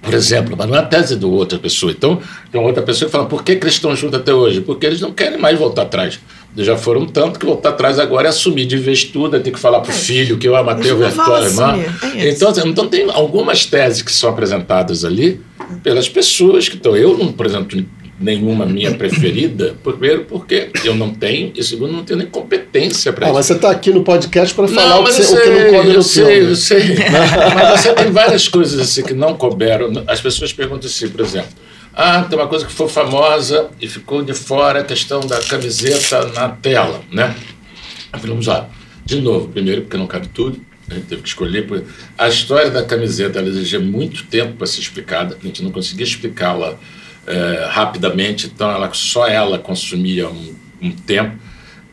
por exemplo, mas não é a tese de outra pessoa. Então, tem uma outra pessoa que fala, por que, que eles estão juntos até hoje? Porque eles não querem mais voltar atrás. Já foram tanto que voltar atrás agora é assumir de vez tudo, é ter que falar pro filho que eu a matei o não Vertório, assumir, é. Então, assim, então, tem algumas teses que são apresentadas ali pelas pessoas que estão. Eu não apresento nenhuma minha preferida, primeiro porque eu não tenho, e segundo, não tenho nem competência para Ah, isso. mas você está aqui no podcast para falar o, que você, eu o que não sei, eu no sei, filme. eu sei. [LAUGHS] mas você tem várias coisas assim que não couberam. As pessoas perguntam assim, por exemplo. Ah, tem uma coisa que foi famosa e ficou de fora a questão da camiseta na tela, né? Vamos lá. De novo, primeiro porque não cabe tudo, a gente teve que escolher. por- A história da camiseta ela exigia muito tempo para ser explicada, a gente não conseguia explicá-la eh, rapidamente, então ela, só ela consumia um, um tempo.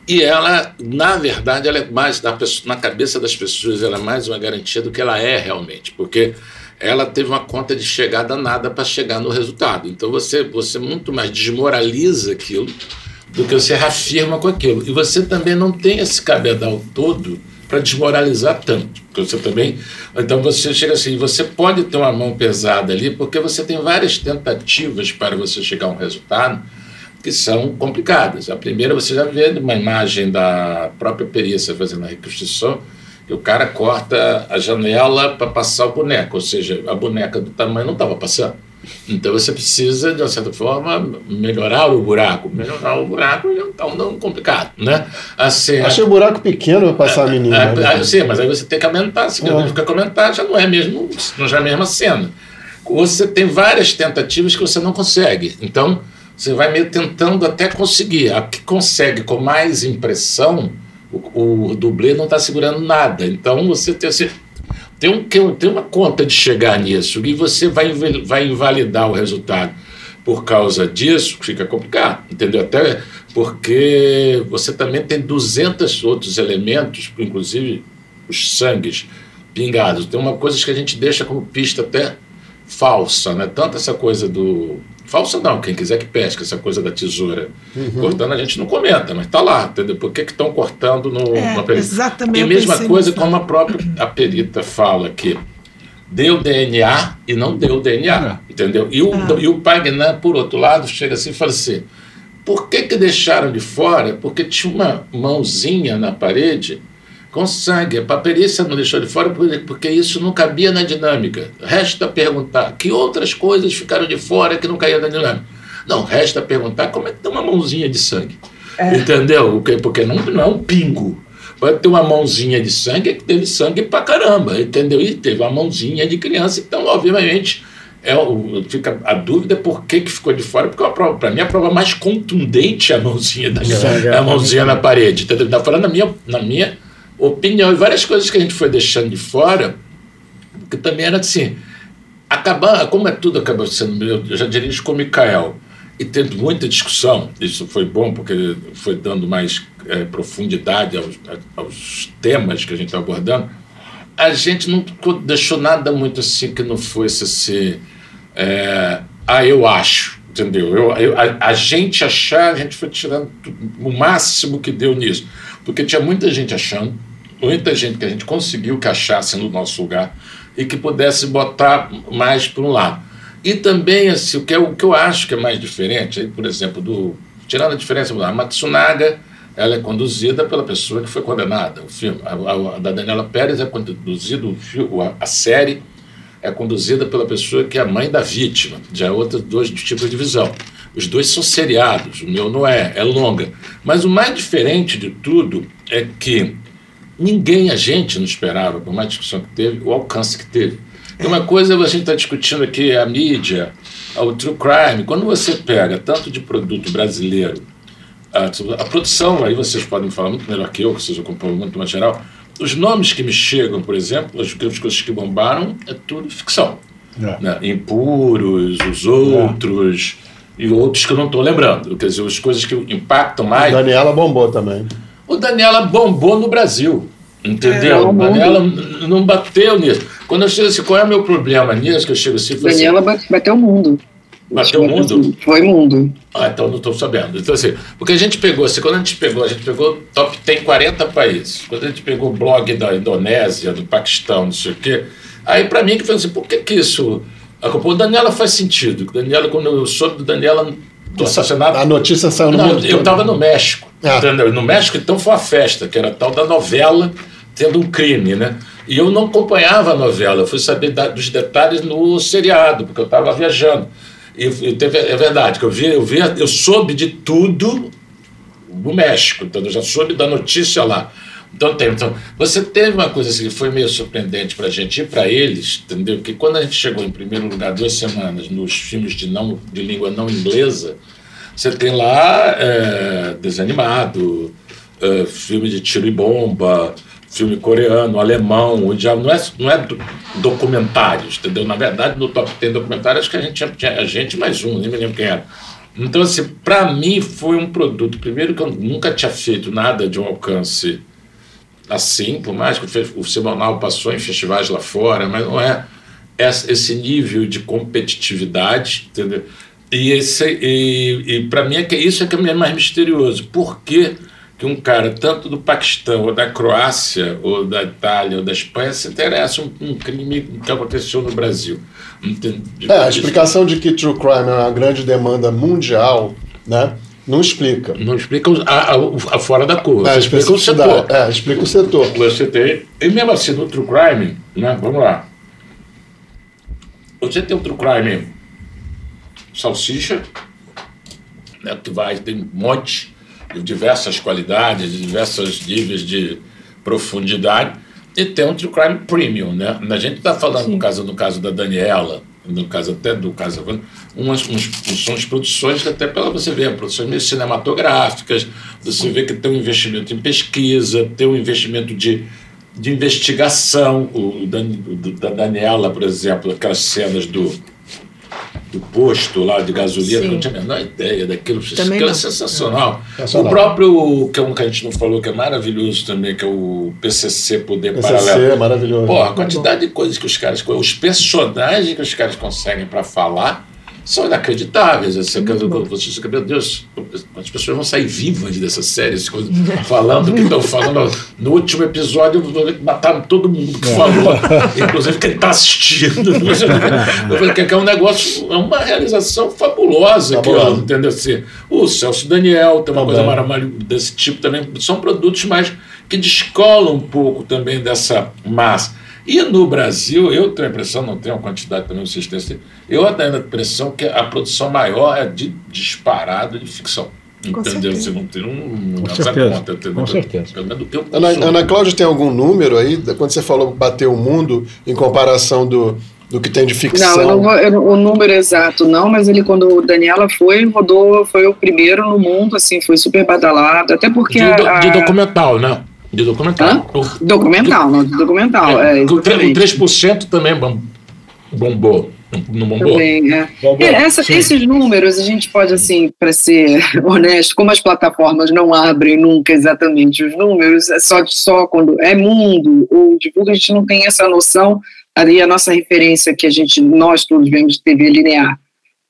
E ela, na verdade, ela é mais, na, na cabeça das pessoas, ela é mais uma garantia do que ela é realmente, porque ela teve uma conta de chegar danada para chegar no resultado. Então você, você muito mais desmoraliza aquilo do que você reafirma com aquilo. E você também não tem esse cabedal todo para desmoralizar tanto. Porque você também. Então você chega assim, você pode ter uma mão pesada ali, porque você tem várias tentativas para você chegar a um resultado que são complicadas. A primeira, você já vê uma imagem da própria perícia fazendo a reconstrução, que o cara corta a janela para passar o boneco, ou seja, a boneca do tamanho não estava passando. Então você precisa, de uma certa forma, melhorar o buraco. Melhorar o buraco é tão tão complicado, né? Assim, Achei o buraco pequeno para passar a menina. é, né? sim, mas aí você tem que aumentar. Se É. fica aumentar, já não é mesmo, não já é a mesma cena. Você tem várias tentativas que você não consegue. Então, você vai meio tentando até conseguir. A que consegue com mais impressão, o, o dublê não está segurando nada. Então, você tem, assim, tem, um, tem um- uma conta de chegar nisso e você vai, vai invalidar o resultado por causa disso, fica complicado, entendeu? Até porque você também tem 200 outros elementos, inclusive os sangues pingados. Tem uma coisa que a gente deixa como pista até falsa, né? Tanto essa coisa do falsa não, quem quiser que pesque essa coisa da tesoura cortando a gente não comenta, mas tá lá, entendeu? Por que que estão cortando no, É, na perita? exatamente, E eu mesma coisa como a própria a perita fala que deu DNA e não deu DNA, entendeu? E o, Ah. e o Pagnan, por outro lado, chega assim e fala assim, por que que deixaram de fora? Porque tinha uma mãozinha na parede com sangue. A perícia não deixou de fora por- porque isso não cabia na dinâmica. Resta perguntar que outras coisas ficaram de fora que não caíam na dinâmica. Não, resta perguntar como é que tem uma mãozinha de sangue. Entendeu? O quê? Porque não, não é um pingo. Pode ter uma mãozinha de sangue que teve sangue pra caramba, entendeu? E teve uma mãozinha de criança. Então, obviamente, é o, fica a dúvida por que, que ficou de fora, porque para mim a prova mais contundente é a mãozinha da é a mãozinha na parede. Entendeu? Está falando na minha, na minha opinião. E várias coisas que a gente foi deixando de fora, que também era assim. Acabar, como é tudo acabou sendo eu já dirijo com o Mikael e tendo muita discussão, isso foi bom porque foi dando mais eh, profundidade aos, aos temas que a gente está abordando, a gente não deixou nada muito assim que não fosse assim, é, ah, eu acho, entendeu? Eu, eu- a, a gente achar, a gente foi tirando o máximo que deu nisso, porque tinha muita gente achando, muita gente que a gente conseguiu que achasse no nosso lugar e que pudesse botar mais para um lado. E também, assim, o que, é, o que eu acho que é mais diferente, aí, por exemplo, do, tirando a diferença, a Matsunaga, ela é conduzida pela pessoa que foi condenada. O filme, a, a- a da Daniela Pérez é conduzido, a, a série é conduzida pela pessoa que é a mãe da vítima. Já é outros dois tipos de visão. Os dois são seriados, o meu não é, é longa. Mas o mais diferente de tudo é que ninguém, a gente não esperava, por mais discussão que teve, o alcance que teve. E uma coisa a gente está discutindo aqui, a mídia, o true crime. Quando você pega tanto de produto brasileiro a, a, produção, aí vocês podem falar muito melhor que eu, que vocês acompanham muito mais geral. Os nomes que me chegam, por exemplo, as, as coisas que bombaram, é tudo ficção. É. Né? Impuros, os outros, é. e outros que eu não estou lembrando. Quer dizer, as coisas que impactam mais. A Daniela bombou também. O Daniela bombou no Brasil. Entendeu? É, Daniela não bateu nisso. Quando eu chego assim, qual é o meu problema nisso? Que eu chego assim, Daniela assim, bateu o mundo. Bateu o mundo? Foi mundo. Ah, então não estou sabendo. Então, assim, porque a gente pegou, assim, quando a gente pegou, a gente pegou top tem 40 países. Quando a gente pegou o blog da Indonésia, do Paquistão, não sei o quê, aí para mim que foi assim, por que que isso. O Daniela faz sentido. Daniela, quando eu soube do Daniela A notícia saiu no não, mundo. Eu estava no México. Ah. No México, então, foi uma festa, que era tal da novela tendo um crime, né? E eu não acompanhava a novela, eu fui saber da, dos detalhes no seriado, porque eu estava viajando. E, e teve, é verdade, que eu vi, eu vi, eu soube de tudo no México, então eu já soube da notícia lá. Então, tem, então você teve uma coisa assim que foi meio surpreendente para a gente e para eles, entendeu? Que quando a gente chegou em primeiro lugar duas semanas nos filmes de, não, de língua não inglesa, você tem lá é, desanimado, é, filme de tiro e bomba, filme coreano, alemão, o diabo não é, não é documentários, entendeu? Na verdade, no top 10 documentários, que a gente tinha, tinha a gente mais um, nem me lembro quem era. Então, assim, para mim foi um produto, primeiro que eu nunca tinha feito nada de um alcance assim, por mais que o, o semanal passou em festivais lá fora, mas não é esse nível de competitividade, entendeu? E, e, e para mim é que isso é que é mais misterioso. Por quê? que um cara, tanto do Paquistão, ou da Croácia, ou da Itália, ou da Espanha, se interessa um, um crime que aconteceu no Brasil. É, a explicação de que true crime é uma grande demanda mundial, né? Não explica. Não explica a, a, a fora da curva. É, explica o setor. É, explica o setor. Você tem. E mesmo assim, no true crime, né? Vamos lá. Você tem o true crime salsicha, né, que vai, tem um monte de diversas qualidades, de diversos níveis de profundidade, e tem um true crime premium, né? A gente está falando no caso, no caso da Daniela, no caso até do caso, umas, uns, são as produções que até pela você ver, produções meio cinematográficas, você vê que tem um investimento em pesquisa, tem um investimento de, de investigação, o, o da Daniela, por exemplo, aquelas cenas do do posto lá de gasolina, Sim. não tinha a menor ideia daquilo. Também aquilo é sensacional. É. O próprio, que é um que a gente não falou, que é maravilhoso também, que é o PCC Poder PCC Paralelo. é maravilhoso. Pô, a quantidade de coisas que os caras, os personagens que os caras conseguem para falar são inacreditáveis. Você, você fica, meu Deus, as pessoas vão sair vivas dessa série, [LAUGHS] falando que estão falando. No último episódio, mataram todo mundo que falou, inclusive quem está assistindo. [LAUGHS] Que é um negócio, é uma realização fabulosa, que, ó, entendeu? Assim, o Celso Daniel tem uma coisa maravilhosa desse tipo também. São produtos mais que descolam um pouco também dessa massa. E no Brasil, eu tenho a impressão, não tenho a quantidade também, vocês têm, eu tenho a impressão que a produção maior é de disparado de ficção. Com entendeu? Certeza. Você não tem um, Com certeza. conta. Entendeu? Com certeza. Ana, Ana Cláudia tem algum número aí? Quando você falou bater o mundo, em comparação do, do que tem de ficção? Não, eu não vou, eu, o número exato não, mas ele, quando o Daniela foi, rodou, foi o primeiro no mundo, assim, foi super badalado, até porque... De, a, de documental, né? De documental. O, documental, não, de documental. É, é, o 3% também bombou. Não bombou? Também, é. bombou. É, essa, esses números, a gente pode, assim, para ser [LAUGHS] honesto, como as plataformas não abrem nunca exatamente os números, é só, só quando é mundo ou divulga, a gente não tem essa noção. Ali a nossa referência que a gente, nós todos vemos de TV linear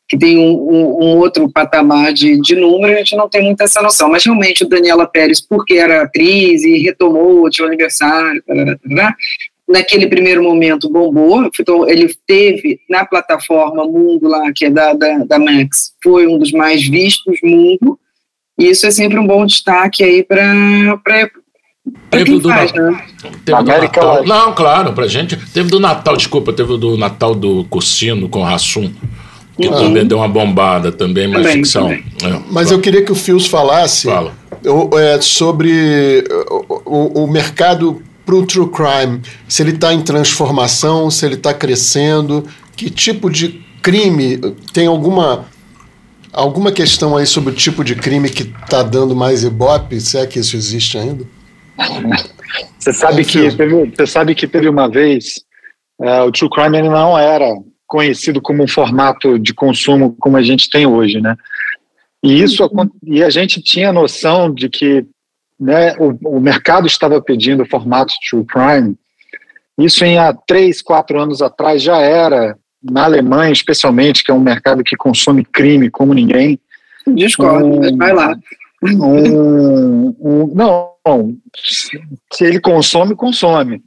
que tem um, um, um, outro patamar de, de número, a gente não tem muita essa noção. Mas realmente o Daniela Pérez, porque era atriz e retomou, tinha um aniversário, naquele primeiro momento bombou, então ele teve na plataforma Mundo lá, que é da, da, da Max, foi um dos mais vistos Mundo, e isso é sempre um bom destaque aí para Teve do, faz, né? teve do Natal. Não, claro, pra gente. Teve do Natal, desculpa, teve do Natal do Cursino com Rassum que uhum. também deu uma bombada, também, mais também, ficção. Também. É, Mas eu queria que o Fios falasse Fala. é, sobre o, o mercado para o true crime, se ele está em transformação, se ele está crescendo, que tipo de crime tem alguma alguma questão aí sobre o tipo de crime que está dando mais ibope, se é que isso existe ainda? Você sabe, que teve, você sabe que teve uma vez, é, o True Crime ele não era conhecido como um formato de consumo como a gente tem hoje, né? E isso e a gente tinha noção de que né, o, o mercado estava pedindo formato True Crime. Isso em há três, quatro anos atrás já era na Alemanha, especialmente, que é um mercado que consome crime como ninguém. Discordo, um, mas vai lá. Um, um, não, se ele consome, consome.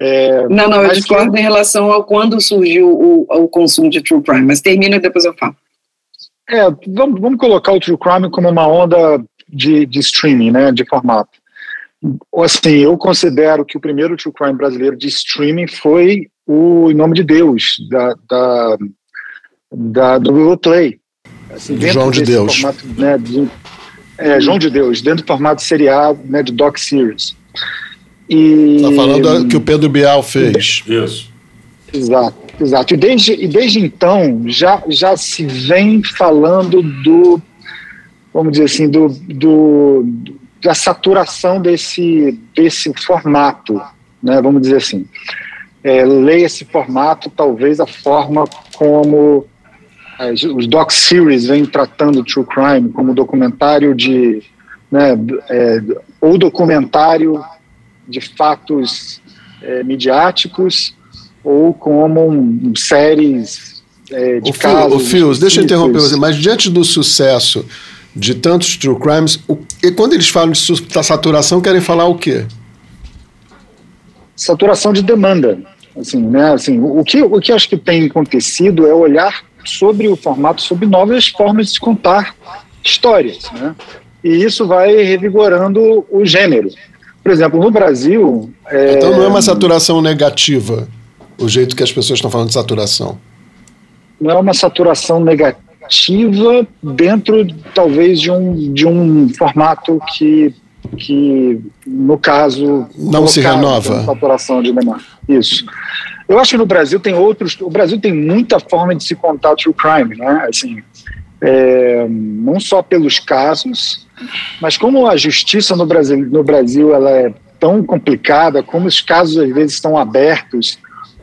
É, não, não, eu discordo que... em relação ao quando surgiu o, o consumo de True Crime, mas termina e depois eu falo. É, vamos, vamos colocar o True Crime como uma onda de, de streaming, né, de formato. Assim, eu considero que o primeiro True Crime brasileiro de streaming foi o Em Nome de Deus, da, da, da do Google Play. Assim, João de Deus. Formato, né, de, é, João de Deus, dentro do formato seriado, né, de doc series. E, tá falando que o Pedro Bial fez. Isso. Exato, exato. E desde, e desde então já, já se vem falando do, vamos dizer assim, do, do, da saturação desse, desse formato, né, vamos dizer assim. É, leia esse formato, talvez a forma como é, os doc series vêm tratando true crime como documentário de, né, é, ou documentário de fatos é, midiáticos ou como um, séries é, de o casos. O Fios, deixa eu interromper você, mas diante do sucesso de tantos true crimes, o, e quando eles falam de saturação, querem falar o quê? Saturação de demanda. Assim, né, assim, o, que, o que acho que tem acontecido é olhar sobre o formato, sobre novas formas de contar histórias. Né? E isso vai revigorando o gênero. Por exemplo, no Brasil. É... Então não é uma saturação negativa o jeito que as pessoas estão falando de saturação? Não é uma saturação negativa dentro, talvez, de um, de um formato que, que no caso. Não se renova. Saturação de demanda. Isso. Eu acho que no Brasil tem outros. O Brasil tem muita forma de se contar true crime, né? Assim, é, não só pelos casos, mas como a justiça no Brasil, no Brasil ela é tão complicada, como os casos às vezes estão abertos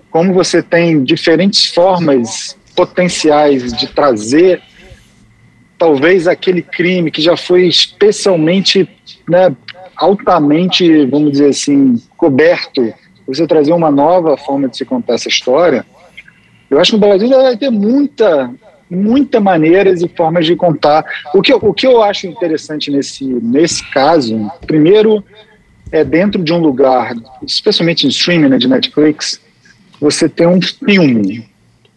como você tem diferentes formas potenciais de trazer talvez aquele crime que já foi especialmente, né, altamente, vamos dizer assim, coberto, você trazer uma nova forma de se contar essa história, eu acho que no Brasil vai ter muita, muita maneiras e formas de contar. O que, o que eu acho interessante nesse, nesse caso, primeiro, é dentro de um lugar, especialmente em streaming né, de Netflix, você tem um filme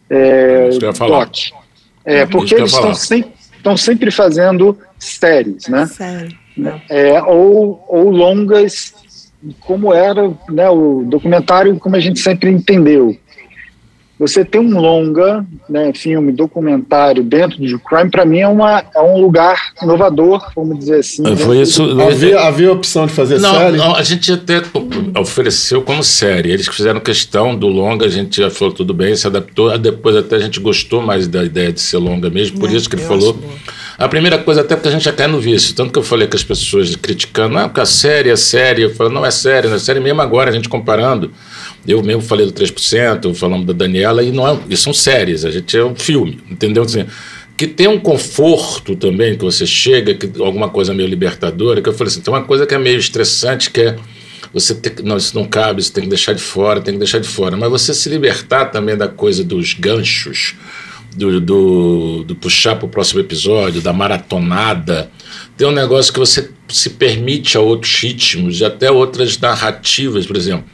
é, doc. É, porque eles estão sempre, sempre fazendo séries, né? Sério. É, ou, ou longas, como era né, o documentário, como a gente sempre entendeu. Você ter um longa, né, filme, documentário dentro de crime, para mim é, uma, é um lugar inovador, vamos dizer assim. Foi isso. Havia, havia a opção de fazer não, série? Não, a gente até ofereceu como série. Eles fizeram questão do longa, a gente já falou tudo bem, se adaptou. Depois até a gente gostou mais da ideia de ser longa mesmo, por é, isso que ele falou. A primeira coisa, até porque a gente já cai no vício. Tanto que eu falei com as pessoas criticando, ah, porque a série é série. Eu falo, não é série, não é série mesmo agora, a gente comparando. Eu mesmo falei do 3%, falamos da Daniela, e não é, e são séries, a gente é um filme, entendeu? Assim, que tem um conforto também, que você chega, que alguma coisa meio libertadora, que eu falei assim, tem uma coisa que é meio estressante, que é você não, isso não cabe, isso tem que deixar de fora, tem que deixar de fora. Mas você se libertar também da coisa dos ganchos, do, do, do puxar para o próximo episódio, da maratonada. Tem um negócio que você se permite a outros ritmos e até outras narrativas, por exemplo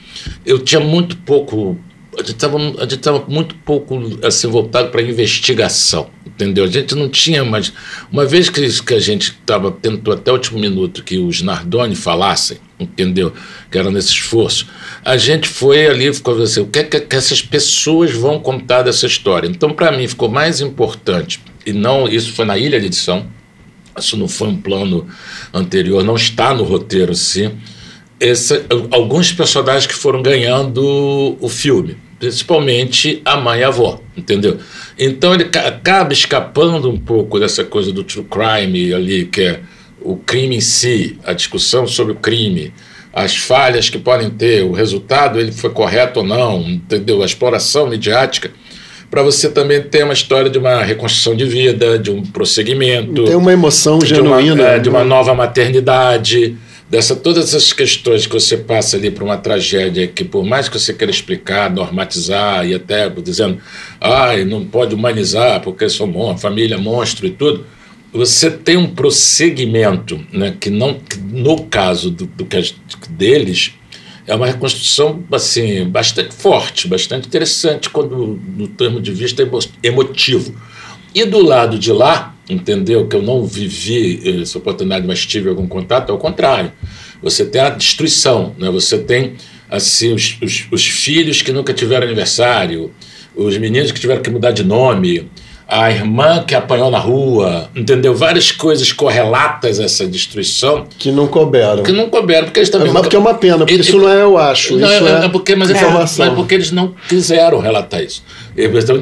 eu tinha muito pouco a gente estava muito pouco assim voltado para investigação, entendeu? A gente não tinha mais. Uma vez que, que a gente estava tentou até o último minuto que os Nardoni falassem, entendeu? Que era nesse esforço, a gente foi ali ficou assim, o que, é que, essas pessoas vão contar dessa história? Então, para mim, ficou mais importante e não isso foi na ilha de edição. Isso não foi um plano anterior, não está no roteiro, sim esse, alguns personagens que foram ganhando o filme, principalmente a mãe e a avó, entendeu? Então ele acaba escapando um pouco dessa coisa do true crime ali, que é o crime em si, a discussão sobre o crime, as falhas que podem ter, o resultado, ele foi correto ou não, entendeu? A exploração midiática para você também ter uma história de uma reconstrução de vida, de um prosseguimento. Tem uma emoção de genuína. Uma, é, de uma nova maternidade, dessa todas essas questões que você passa ali para uma tragédia que, por mais que você queira explicar, normatizar e até dizendo, ai, não pode humanizar porque sou bom, família monstro e tudo, você tem um prosseguimento, né, que não, que no caso do, do deles é uma reconstrução assim bastante forte, bastante interessante quando no termo de vista emotivo. E do lado de lá, entendeu que eu não vivi essa oportunidade, mas tive algum contato, ao contrário. Você tem a destruição, né? Você tem assim os, os, os filhos que nunca tiveram aniversário, os meninos que tiveram que mudar de nome, a irmã que apanhou na rua, entendeu? Várias coisas correlatas a essa destruição. Que não couberam. Que não couberam, porque eles também. É, mas porque é uma pena, porque isso não é eu acho. Não, isso é, é, porque, mas, é, informação. mas porque eles não quiseram relatar isso.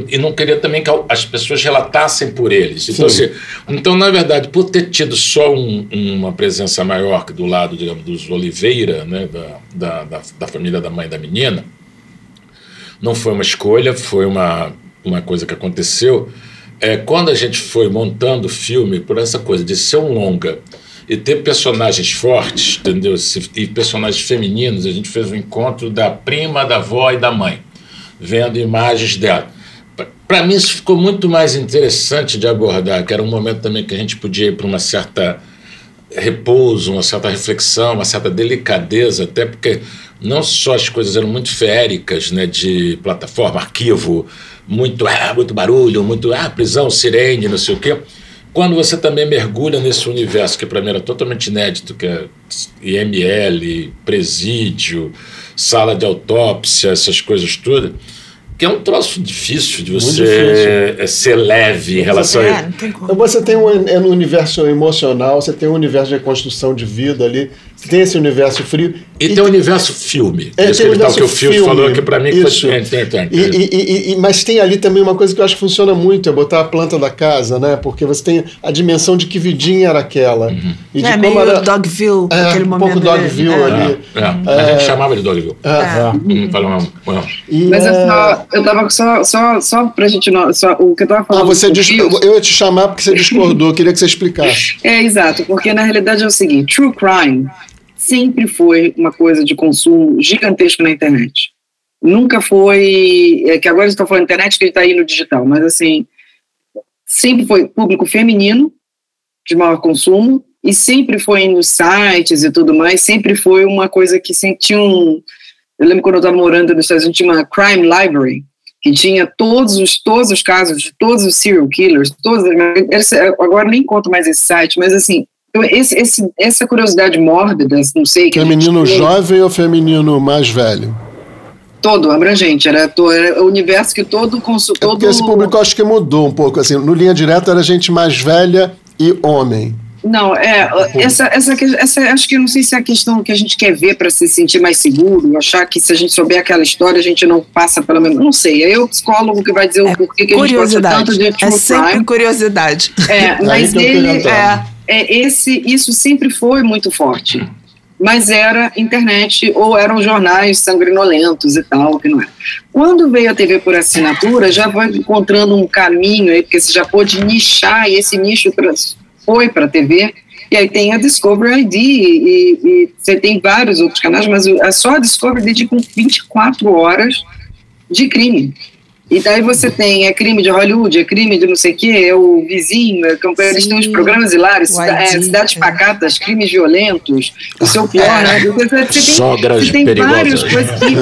E não queria também que as pessoas relatassem por eles. Então, assim, então na verdade, por ter tido só um, uma presença maior do lado, digamos, dos Oliveira, né, da, da, da, da família da mãe da menina, não foi uma escolha, foi uma, uma coisa que aconteceu é, quando a gente foi montando o filme, por essa coisa de ser um longa e ter personagens fortes, entendeu? E personagens femininos, a gente fez um encontro da prima, da avó e da mãe, vendo imagens dela. Para mim, isso ficou muito mais interessante de abordar, que era um momento também que a gente podia ir para uma certa repouso, uma certa reflexão, uma certa delicadeza, até porque não só as coisas eram muito féricas, né, de plataforma, arquivo, muito, ah, muito barulho, muito ah, prisão, sirene, não sei o quê. Quando você também mergulha nesse universo que para mim era totalmente inédito, que é IML, presídio, sala de autópsia, essas coisas todas, que é um troço difícil de você difícil. É, ser leve em relação é, a ele. Então você tem um, é no universo emocional, você tem um universo de construção de vida ali, você tem esse universo frio. E, e tem o universo filme. É, tem o universo que o Phil falou que para mim Isso. foi. E, e, e, mas tem ali também uma coisa que eu acho que funciona muito, é botar a planta da casa, né? Porque você tem a dimensão de que vidinha era aquela. Uhum. E de é, como meio era, Dogville, é, aquele momento. Um pouco Dogville ali. É, é. a gente chamava de Dogville. É. É. Hum, mas eu só eu tava só, só, só pra gente. Só, o que eu tava falando. Ah, você dis... eu ia te chamar porque você discordou, queria que você [LAUGHS] explicasse. É, exato, porque na realidade é o seguinte: true crime sempre foi uma coisa de consumo gigantesco na internet. Nunca foi. É que agora estou falando internet que está aí no digital, mas assim. Sempre foi público feminino, de maior consumo, e sempre foi nos sites e tudo mais, sempre foi uma coisa que tinha um. Eu lembro quando eu estava morando nos Estados Unidos, tinha uma crime library, que tinha todos os, todos os casos de todos os serial killers, todos, agora nem conto mais esse site, mas assim, esse, esse, essa curiosidade mórbida, não sei... Que feminino jovem ou feminino mais velho? Todo, abrangente, era, era o universo que todo... Consul, é porque esse público acho que mudou um pouco, assim, no Linha Direta era gente mais velha e homem. Não, é, essa, essa, essa, acho que não sei se é a questão que a gente quer ver para se sentir mais seguro, achar que se a gente souber aquela história, a gente não passa pela mesma. Não sei, é o psicólogo que vai dizer é, o porquê que a gente gosta tanto de É sempre crime. curiosidade. É, mas ele. É, é, esse, isso sempre foi muito forte. Mas era internet ou eram jornais sanguinolentos e tal, que não é. Quando veio a TV por assinatura, já vai encontrando um caminho aí, porque você já pôde nichar, e esse nicho foi para a TV, e aí tem a Discovery ID, e, e, você tem vários outros canais, mas a só a Discovery dedica 24 horas de crime. E daí você tem, é crime de Hollywood, é crime de não sei o quê, é o vizinho, é, eles têm os programas hilários, cida, é, cidades é. pacatas, crimes violentos, o seu pior, né? Você, tem, Sogras você tem várias coisas que...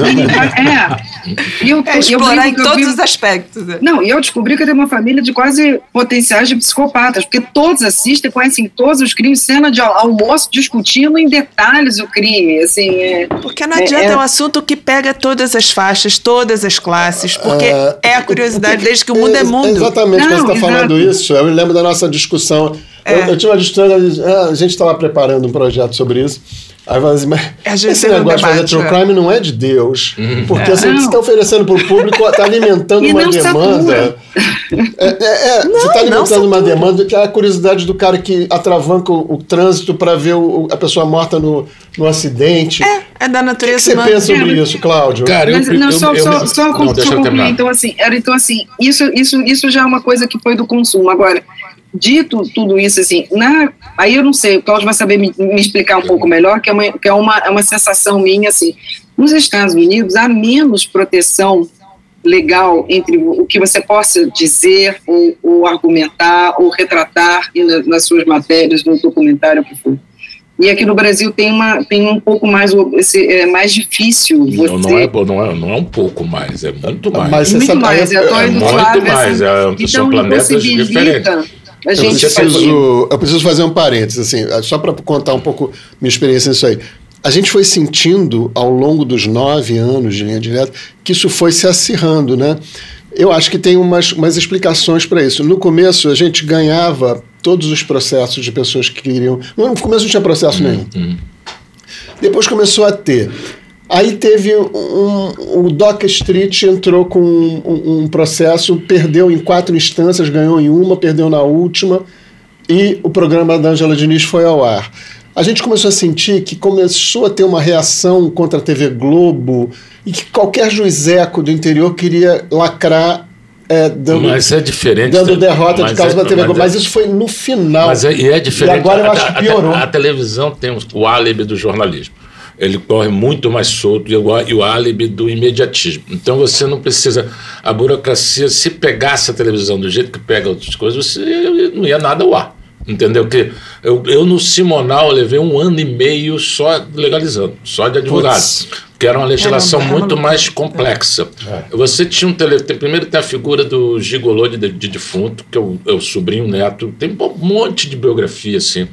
é. E eu, é explorar em todos vi, os aspectos. Não, e eu descobri que eu tenho uma família de quase potenciais de psicopatas, porque todos assistem, conhecem todos os crimes, cena de almoço discutindo em detalhes o crime, assim... É, porque não adianta, é, é um assunto que pega todas as faixas, todas as classes, porque é a curiosidade desde que o mundo é, é mundo. Exatamente, quando você está falando isso, eu me lembro da nossa discussão. É. Eu, eu, tinha uma discussão, a gente estava preparando um projeto sobre isso, Aí fala assim, mas A gente esse negócio de fazer true né? crime não é de Deus. Porque assim, Não. você está oferecendo para o público, está alimentando [LAUGHS] uma não demanda. É, é, é, você está não alimentando uma demanda que é a curiosidade do cara que atravanca o, o trânsito para ver o- a pessoa morta no, no acidente. É, é da O que natureza você humana. pensa sobre É, isso, Cláudio? Cara, eu, Mas, eu, não, eu, só, eu, só, me- só, não, só eu concluir. Então, assim, era, então, assim isso, isso, isso já é uma coisa que foi do consumo. Agora, dito tudo isso, assim, na, aí eu não sei, o Cláudio vai saber me, me explicar um pouco melhor, que é uma, que é uma, é uma sensação minha, assim, nos Estados Unidos há menos proteção legal entre o que você possa dizer ou, ou argumentar ou retratar na- nas suas matérias, no documentário, que for. E aqui no Brasil tem, uma, tem um pouco mais, esse, é mais difícil você... Não, não, é, não, é, não é um pouco mais, é muito mais. Mas você Muito mais, é a eu- Tóia do muito mais, é, são então planetas diferentes. A Eu gente fazer. preciso, eu preciso fazer um parênteses, assim, só para contar um pouco minha experiência nisso aí. A gente foi sentindo ao longo dos nove anos de linha direta que isso foi se acirrando, né? Eu acho que tem umas, umas explicações para isso. No começo, a gente ganhava todos os processos de pessoas que queriam. No começo não tinha processo nenhum. Depois começou a ter. Aí teve um. O Doc Street entrou com um, um processo, perdeu em quatro instâncias, ganhou em uma, perdeu na última, e o programa da Angela Diniz foi ao ar. A gente começou a sentir que começou a ter uma reação contra a TV Globo e que qualquer juizeco do interior queria lacrar é, dando, Mas é diferente. dando derrota de mas causa é- da TV Globo. é- Mas isso foi no final. Mas é, e é diferente. E agora eu A- acho a- que piorou. A, a televisão tem o álibi do jornalismo. Ele corre muito mais solto e o, e o álibi do imediatismo. Então você não precisa. A burocracia, se pegasse a televisão do jeito que pega outras coisas, você não ia nada ao ar. Entendeu? Que eu, eu no Simonal levei um ano e meio só legalizando, só de advogado. Putz. Que era uma legislação era uma muito loucura. mais complexa. Você tinha um tele... tem- Primeiro tem a figura do gigolô de, de defunto, que é o, é o sobrinho neto. Tem um monte de biografia, assim.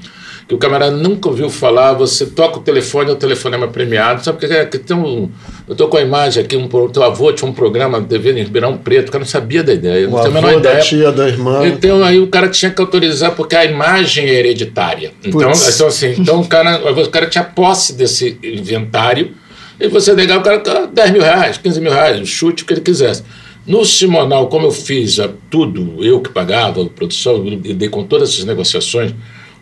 Que o camarada nunca ouviu falar, você toca o telefone, o telefonema premiado. Sabe o que é? Que tem um, eu estou com a imagem aqui, um, teu avô tinha um programa de TV em Ribeirão Preto, o cara não sabia da ideia. o não avô da ideia. tia, da irmã. Então aí o cara tinha que autorizar porque a imagem é hereditária. Então, então assim, então o cara, o cara tinha posse desse inventário e você negava o cara ah, 10 mil reais, 15 mil reais, chute o que ele quisesse. No Simonal, como eu fiz a, tudo, eu que pagava, a produção, eu dei com todas essas negociações,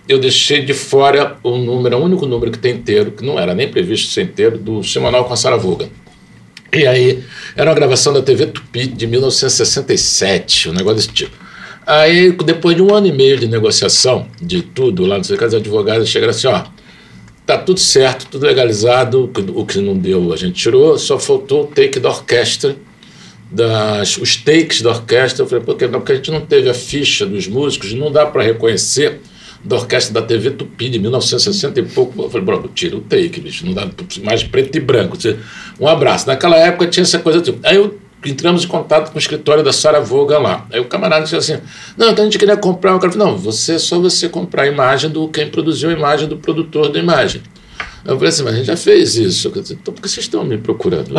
eu deixei de fora o número, o único número que tem inteiro, que não era nem previsto ser inteiro, do Simonal com a Sara Voga. E aí, era uma gravação da TV Tupi de 1967, um negócio desse tipo. Aí, depois de um ano e meio de negociação de tudo, lá no sei que, as advogadas chegaram assim: ó, tá tudo certo, tudo legalizado, o que- não deu a gente tirou, só faltou o take da orquestra, das, os takes da orquestra. Eu falei, por quê? Não, porque a gente não teve a ficha dos músicos, não dá para reconhecer da orquestra da TV Tupi de 1960 e pouco. Eu falei, bro, tira o take, bicho, não dá mais preto e branco. Um abraço. Naquela época tinha essa coisa. Tipo, aí eu entramos em contato com o escritório da Sara Voga lá. Aí o camarada disse assim: Não, então a gente queria comprar. Cara falou: Não, você só você comprar a imagem do quem produziu a imagem do produtor da imagem. Eu falei assim, mas a gente já fez isso. Disse, Então por que vocês estão me procurando?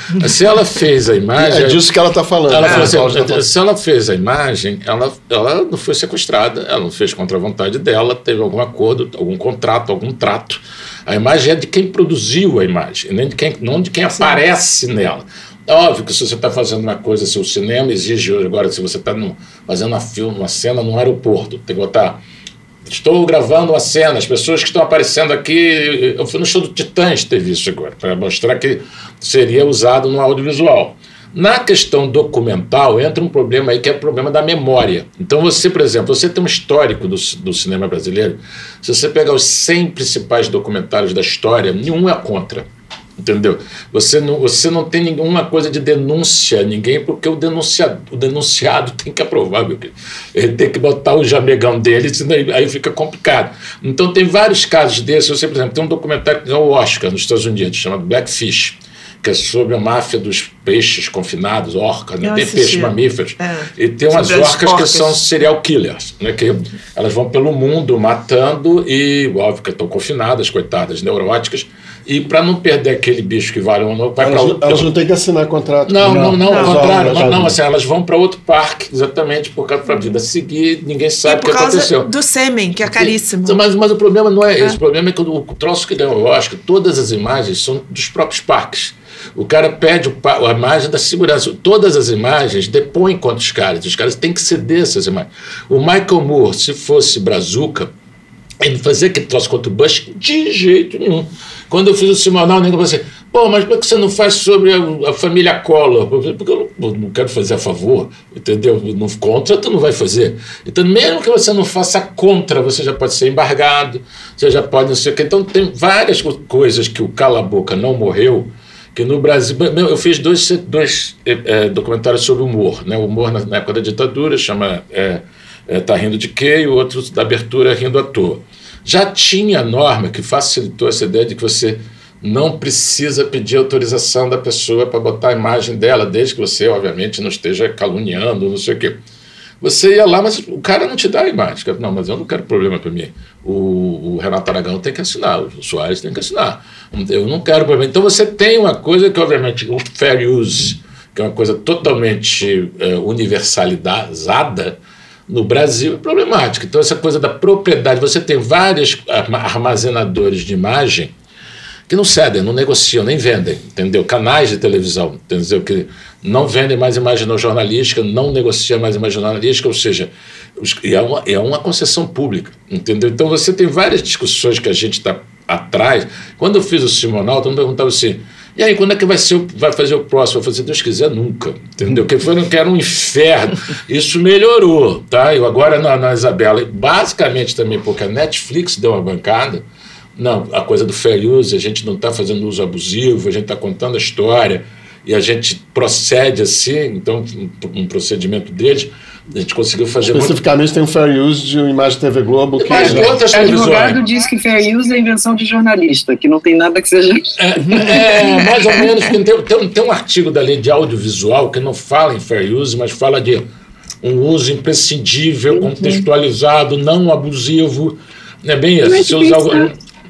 [LAUGHS] Se ela fez a imagem. É disso que ela está falando. Ela falou assim, tá falando. se ela fez a imagem, ela, ela não foi sequestrada, ela não fez contra a vontade dela, teve algum acordo, algum contrato, algum trato. A imagem é de quem produziu a imagem, nem de quem, não de quem aparece nela. É óbvio que se você está fazendo uma coisa, se o cinema exige agora, se você está fazendo uma, filme, uma cena no aeroporto, tem que botar. Estou gravando uma cena, as pessoas que estão aparecendo aqui. Eu fui no show do Titãs, teve isso agora, para mostrar que seria usado no audiovisual. Na questão documental, entra um problema aí que é o problema da memória. Então, você, por exemplo, você tem um histórico do, do cinema brasileiro. Se você pegar os 100 principais documentários da história, nenhum é contra. Entendeu? Você não, você não tem nenhuma coisa de denúncia a ninguém, porque o denunciado, o denunciado tem que aprovar, meu querido. Ele tem que botar o jamegão dele, senão aí- fica complicado. Então, tem vários casos desses. Você, por exemplo, tem um documentário que ganhou o Oscar nos Estados Unidos, chamado Blackfish, que é sobre a máfia dos peixes confinados, orcas, né? Tem assisti. peixes mamíferos. É. E tem umas Sobre orcas que são serial killers, né? que elas vão pelo mundo matando e, óbvio que estão confinadas, coitadas, neuróticas, E para não perder aquele bicho que vale um novo, vai Elas, outro. elas não têm que assinar contrato. Não, não, não, ao contrário. Não, não, assim, elas vão para outro parque, exatamente, por causa da vida seguir, ninguém E sabe o que por causa aconteceu. do sêmen, que é caríssimo. Sim, Mas, mas o problema não é esse. O problema é que o, o troço que ganhou o Oscar, todas as imagens são dos próprios parques. O cara pede a imagem da segurança. Todas as imagens depõem contra os caras. Os caras têm que ceder essas imagens. O Michael Moore, se fosse Brazuca, ele fazia aquele troço contra o Bush de jeito nenhum. Quando eu fiz o Simonal, o nego falou assim: pô, mas por que você não faz sobre a, a família Collor? Porque eu não, não quero fazer a favor, entendeu? Não, contra, tu não vai fazer. Então, mesmo que você não faça contra, você já pode ser embargado, você já pode não sei o quê. Então, tem várias co- coisas que o Cala-Boca não morreu. Que no Brasil. Eu fiz dois, dois eh, documentários sobre humor. Né? O humor na, na época da ditadura, chama eh, eh, Tá Rindo de Quê? E o outro da abertura Rindo à Toa. Já tinha norma que facilitou essa ideia de que você não precisa pedir autorização da pessoa para botar a imagem dela, desde que você, obviamente, não esteja caluniando, não sei o quê. Você ia lá, mas o cara não te dá a imagem. Não, mas eu não quero problema para mim. O, o Renato Aragão tem que assinar, o Soares tem que assinar. Eu não quero problema. Então você tem uma coisa que, obviamente, o fair use, que é uma coisa totalmente eh, universalizada, no Brasil é problemática. Então, essa coisa da propriedade, você tem vários arma- armazenadores de imagem que não cedem, não negociam, nem vendem, entendeu? Canais de televisão, entendeu? Que não vendem mais imagem jornalística, não negociam mais imagem jornalística, ou seja, é uma, é uma concessão pública, entendeu? Então você tem várias discussões que a gente está atrás. Quando eu fiz o Simonal, todo mundo perguntava assim, e aí, quando é que vai, ser, vai fazer o próximo? Eu falei, se Deus quiser, nunca. Entendeu? Porque foi que era um inferno. [LAUGHS] Isso melhorou, tá? Eu agora na, na Isabela, basicamente também porque a Netflix deu uma bancada, não, a coisa do fair use, a gente não está fazendo uso abusivo, a gente está contando a história e a gente procede assim, então, um, um procedimento deles, a gente conseguiu fazer muito. Especificamente tem um fair use de uma imagem TV Globo que Mas outras O advogado diz que fair use é invenção de jornalista, que não tem nada que seja. É, mais ou menos, tem, tem, um- tem um artigo da lei de audiovisual que não fala em fair use, mas fala de um uso imprescindível, contextualizado, não abusivo. Não é bem isso? Mas Você tem usa que algum-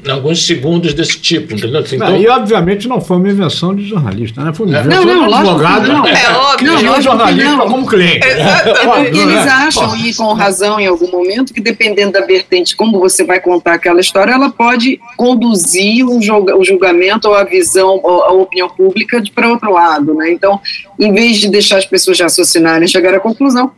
alguns segundos desse tipo, entendeu? Assim, Não, Então, e obviamente não foi uma invenção de jornalista, né? Foi uma invenção Não, não, de advogado não. É óbvio. que Não, tinha o lógico que jornalista não. como cliente. É porque Não é? eles acham, e com razão em algum momento, que dependendo da vertente, como você vai contar aquela história, ela pode conduzir o, julga- o julgamento ou a visão, ou a opinião pública para outro lado. Né? Então, em vez de deixar as pessoas raciocinarem e chegar à conclusão,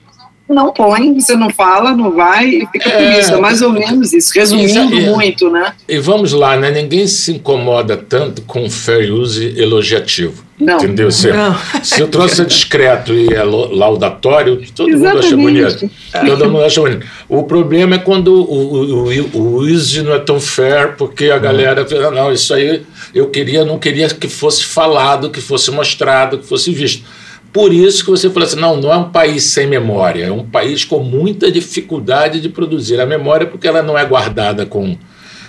não põe, você não fala, não vai, e fica por É. isso. É mais ou menos isso, resumindo é- muito, né? E vamos lá, né? Ninguém se incomoda tanto com fair use elogiativo. Não. Entendeu? Se, Não. se o troço é discreto e é laudatório, todo mundo acha Exatamente. bonito. Todo mundo acha bonito. O problema é quando o, o, o, o use não é tão fair, porque a galera fala, não, isso aí eu queria, não queria que fosse falado, que fosse mostrado, que fosse visto. Por isso que você fala assim, não, não é um país sem memória, é um país com muita dificuldade de produzir a memória, porque ela não é guardada com.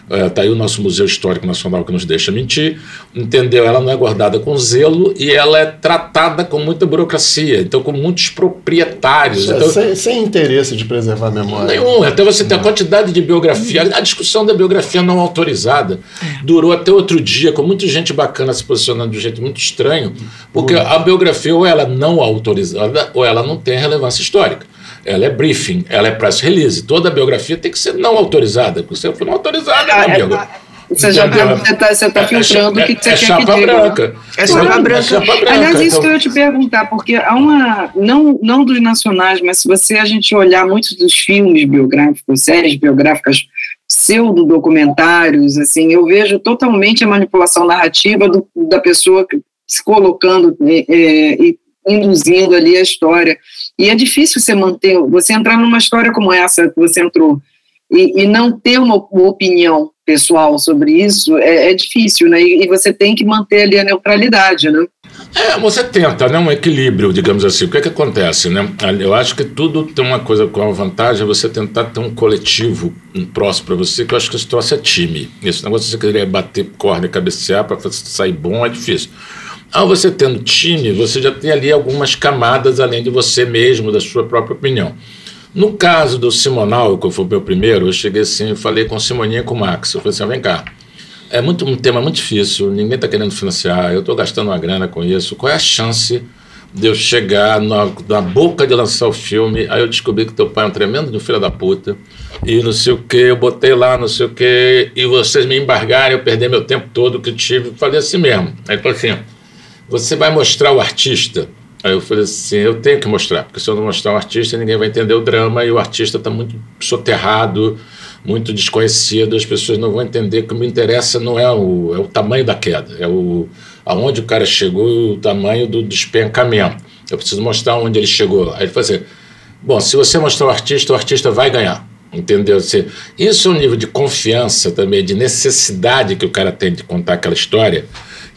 Está aí o nosso Museu Histórico Nacional que nos deixa mentir, entendeu? Ela não é guardada com zelo e ela é tratada com muita burocracia, então com muitos proprietários. Então, sem, sem interesse de preservar a memória. Nenhum. Até você ter a quantidade de biografia. A discussão da biografia não autorizada durou até outro dia, com muita gente bacana se posicionando de um jeito muito estranho, porque a biografia ou ela não é autorizada ou ela não tem relevância histórica. Ela é briefing, ela é press release. Toda biografia tem que ser não autorizada, porque se for não autorizada, Ah, meu é, amigo. Você já está você tá É- é filtrando cha- o que você é quer que diga. branca. É chapa branca. chapa branca. Aliás, isso Então- que eu ia te perguntar, porque há uma. Não, não dos nacionais, mas se você a gente olhar muitos dos filmes biográficos, séries biográficas, pseudo-documentários, assim, eu vejo totalmente a manipulação narrativa do- da pessoa que- se colocando é, é, e induzindo ali a história. E é difícil você manter, você entrar numa história como essa que você entrou e, e não ter uma, uma opinião pessoal sobre isso é, é difícil, né? E, e você tem que manter ali a neutralidade, né? É, você tenta, né? Um equilíbrio, digamos assim. O que é que acontece, né? Eu acho que tudo tem uma coisa com a vantagem, é você tentar ter um coletivo um próximo para você, que eu acho que esse troço é time. Esse negócio você querer bater corda e cabecear para sair bom é difícil. Ao você tendo time, você já tem ali algumas camadas além de você mesmo, da sua própria opinião. No caso do Simonal, que foi o meu primeiro, eu cheguei assim, falei com o Simoninha e com o Max. Eu falei assim, vem cá, é muito, um tema muito difícil, ninguém está querendo financiar, eu estou gastando uma grana com isso. Qual é a chance de eu chegar na, na boca de lançar o filme, aí eu descobri que teu pai é um tremendo de filho da puta, e não sei o que, eu botei lá, não sei o que, e vocês me embargarem, eu perder meu tempo todo que tive, falei assim mesmo. Aí falou assim, você vai mostrar o artista? Aí eu falei assim, eu tenho que mostrar, porque se eu não mostrar o artista, ninguém vai entender o drama, e o artista está muito soterrado, muito desconhecido, as pessoas não vão entender que o que me interessa não é o, é o tamanho da queda, é o aonde o cara chegou o tamanho do despencamento. Eu preciso mostrar onde ele chegou. Aí ele falou assim, bom, se você mostrar o artista, o artista vai ganhar. Entendeu? Isso é um nível de confiança também, de necessidade que o cara tem de contar aquela história,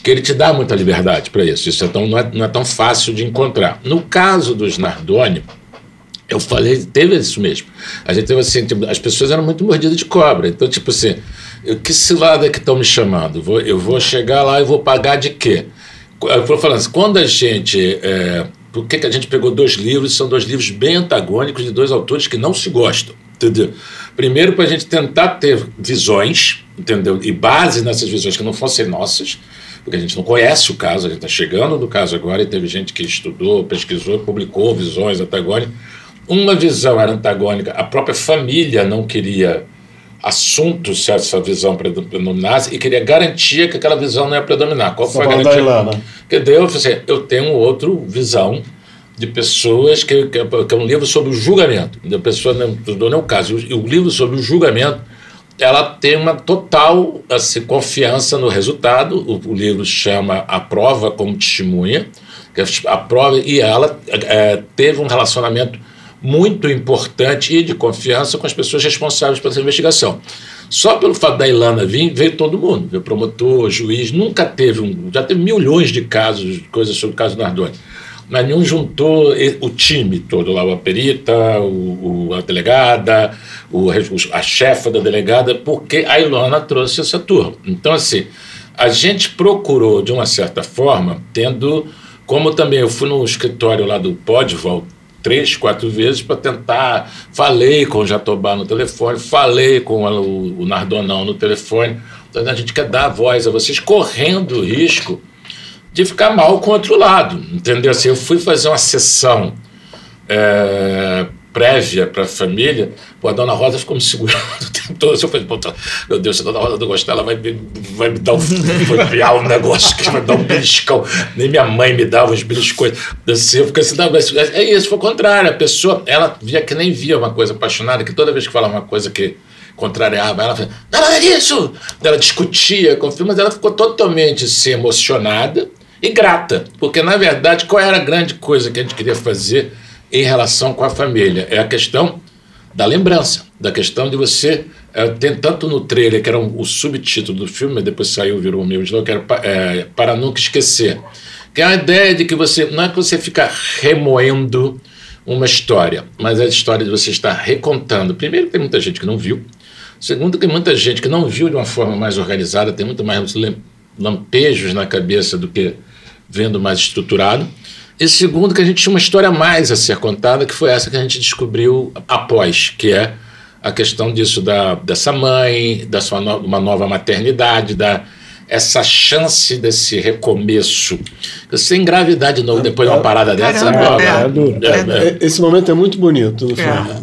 que ele te dá muita liberdade para isso. Isso é tão, não, é, não é tão fácil de encontrar. No caso dos Nardoni, eu falei, teve isso mesmo. A gente teve assim, tipo, as pessoas eram muito mordidas de cobra. Então, tipo assim, eu, que cilada que estão me chamando? Vou, eu vou chegar lá e vou pagar de quê? Eu vou falando assim, quando a gente. É, por que, que a gente pegou dois livros? São dois livros bem antagônicos de dois autores que não se gostam. Entendeu? Primeiro, para a gente tentar ter visões, entendeu? E base nessas visões que não fossem nossas, porque a gente não conhece o caso, a gente está chegando no caso agora e teve gente que estudou, pesquisou, publicou visões agora uma visão era antagônica, a própria família não queria assuntos se essa visão predominasse e queria garantia que aquela visão não ia predominar. Qual foi a garantia? Que deu, assim, eu tenho outra visão de pessoas que, que, que, é um livro sobre o julgamento. A pessoa não, não é o caso. E o livro sobre o julgamento, ela tem uma total assim, confiança no resultado. O, o livro chama A Prova como Testemunha. Que a prova e ela é, teve um relacionamento muito importante e de confiança com as pessoas responsáveis pela investigação. Só pelo fato da Ilana vir, veio todo mundo, veio promotor, juiz, nunca teve um. Já teve milhões de casos, coisas sobre o caso Nardoni. Nenhum juntou o time todo lá, a perita, o, o a delegada, o, a chefa da delegada, porque a Ilana trouxe essa turma. Então, assim, a gente procurou, de uma certa forma, tendo. Como também eu fui no escritório lá do Podval, três, quatro vezes para tentar. Falei com o Jatobá no telefone, falei com o, o Nardonão no telefone. Então a gente quer dar voz a vocês, correndo o risco de ficar mal com o outro lado. Entendeu? Assim, eu fui fazer uma sessão. É, prévia para a família, pô, a dona Rosa ficou me segurando [LAUGHS] o tempo todo. Eu falei, meu Deus, se a dona Rosa não gostar, ela vai me, vai me dar um, vai me um negócio que vai me dar um beliscão. Nem minha mãe me dava os beliscões. Assim, eu fiquei assim, não, mas é isso, foi o contrário. A pessoa, ela via que nem via uma coisa apaixonada, que toda vez que falava uma coisa que contrariava ela, falava, não, é isso! Ela discutia com o filme, mas ela ficou totalmente assim, emocionada e grata, porque na verdade, qual era a grande coisa que a gente queria fazer? em relação com a família. É a questão da lembrança, da questão de você. É, tem tanto no trailer, que era um, o subtítulo do filme, depois saiu, virou o meu novo, que era é, Para Nunca Esquecer. Que é a ideia de que você. Não é que você fica remoendo uma história, mas é a história de você estar recontando. Primeiro, tem muita gente que não viu. Segundo, tem muita gente que não viu de uma forma mais organizada, tem muito mais lampejos na cabeça do que vendo mais estruturado. E segundo, que a gente tinha uma história mais a ser contada, que foi essa que a gente descobriu após, que é a questão disso da, dessa mãe, da sua no, uma nova maternidade, da essa chance desse recomeço. Você engravidar de novo depois de uma parada dessa. É, é, é, esse momento é muito bonito.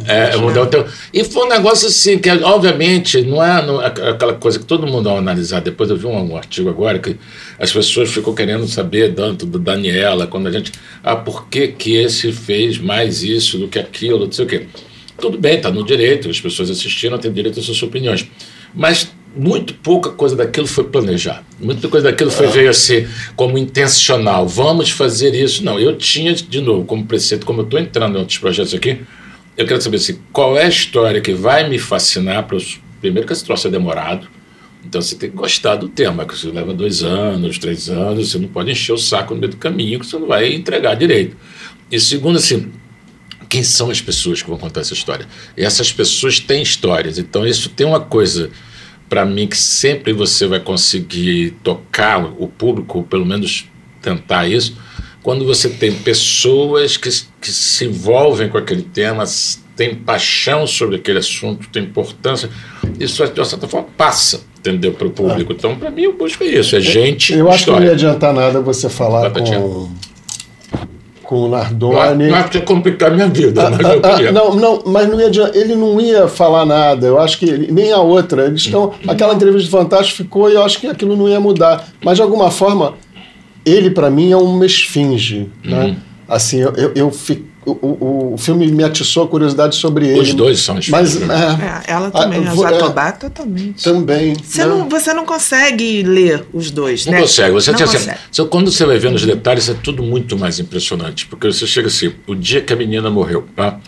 É, é, e foi um negócio assim, que obviamente não é, não é aquela coisa que todo mundo ao analisar. Depois eu vi um, um, artigo agora que as pessoas ficam querendo saber tanto do Daniela, quando a gente. Ah, por que, que esse fez mais isso do que aquilo, não sei o quê. Tudo bem, está no direito, as pessoas assistiram têm direito às suas opiniões. Mas muito pouca coisa daquilo foi planejado. Muita coisa daquilo foi veio assim como intencional. Vamos fazer isso. Não, eu tinha, de novo, como preceito, como eu estou entrando em outros projetos aqui, eu quero saber assim, qual é a história que vai me fascinar para os. Primeiro que esse troço é demorado. Então você tem que gostar do tema, que você leva dois anos, três anos, você não pode encher o saco no meio do caminho, que você não vai entregar direito. E segundo, assim, quem são as pessoas que vão contar essa história? E essas pessoas têm histórias. Então isso tem uma coisa para mim que sempre você vai conseguir tocar o público, ou pelo menos tentar isso, quando você tem pessoas que, que se envolvem com aquele tema, têm paixão sobre aquele assunto, tem importância, isso de uma certa forma passa. entendeu? Para o público. Então, para mim, eu busco isso. É gente. Eu acho história. que não ia adiantar nada você falar Batatinha. com, com o Nardoni. não é porque complicar minha vida, Ah, mas ah, eu ah, queria. não, não, mas não ia, adian- ele não ia falar nada. Eu acho que ele- nem a outra. Eles estão. Aquela entrevista de Fantástico ficou e eu acho que aquilo não ia mudar. Mas de alguma forma, ele para mim é uma esfinge, né? Assim, eu, eu, eu fi- o, o, o filme me atiçou a curiosidade sobre ele. Os dois são Mas esfinges. é, É, ela também, Ah, a vou- é. Jatobá totalmente. também. Você né? não, você não consegue ler os dois, Não né? consegue. Você não tem assim, consegue. só quando você vai vendo os detalhes, é tudo muito mais impressionante. Porque você chega assim, o dia que a menina morreu, tá?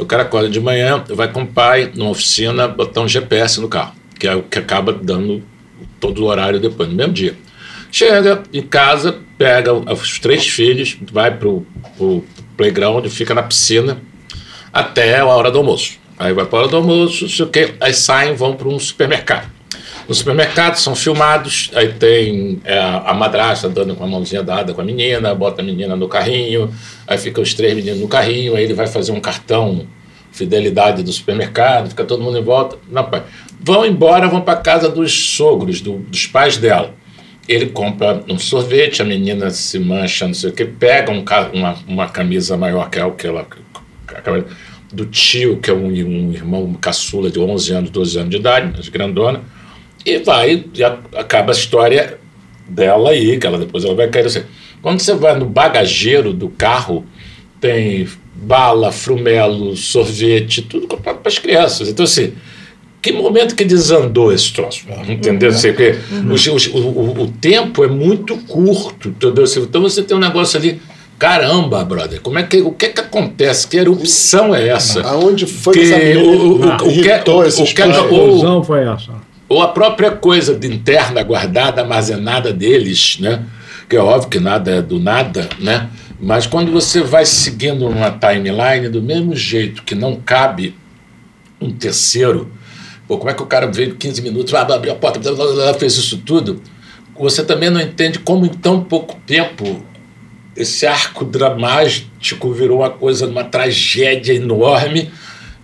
o cara acorda de manhã, vai com o pai numa oficina botar um GPS no carro, que é o que acaba dando todo o horário depois, no mesmo dia. Chega em casa, pega os três filhos, vai pro, pro playground, fica na piscina até a hora do almoço. Aí vai para a hora do almoço, sei o quê, aí saem vão para um supermercado. No supermercado são filmados, aí tem é, a madrasta dando com a mãozinha dada com a menina, bota a menina no carrinho, aí ficam os três meninos no carrinho, aí ele vai fazer um cartão fidelidade do supermercado, fica todo mundo em volta. Não, pai. Vão embora, vão para casa dos sogros, do- dos pais dela. Ele compra um sorvete, a menina se mancha, não sei o que, pega um uma, uma camisa maior que ela. do tio, que é um, um irmão caçula de 11 anos, 12 anos de idade, mas grandona, e vai, e acaba a história dela aí, que ela depois ela vai cair assim. Quando você vai no bagageiro do carro, tem bala, frumelo, sorvete, tudo comprado para as crianças. Então, assim, que momento que desandou esse troço? Entendeu? Assim, porque os- os- o, o- o tempo é muito curto, entendeu? Então você tem um negócio ali. Caramba, brother, como é que, o que, que acontece? Que erupção é essa? Aonde foi Que o- o- o- o que- o- esses o que- pais? A o- conclusão foi essa. ou a própria coisa de interna guardada, armazenada deles, né? Que é óbvio que nada é do nada, né? Mas quando você vai seguindo uma timeline do mesmo jeito que não cabe um terceiro, pô, como é que o cara veio 15 minutos, abriu a porta, blá, blá, blá, fez isso tudo? Você também não entende como em tão pouco tempo esse arco dramático virou uma coisa, uma tragédia enorme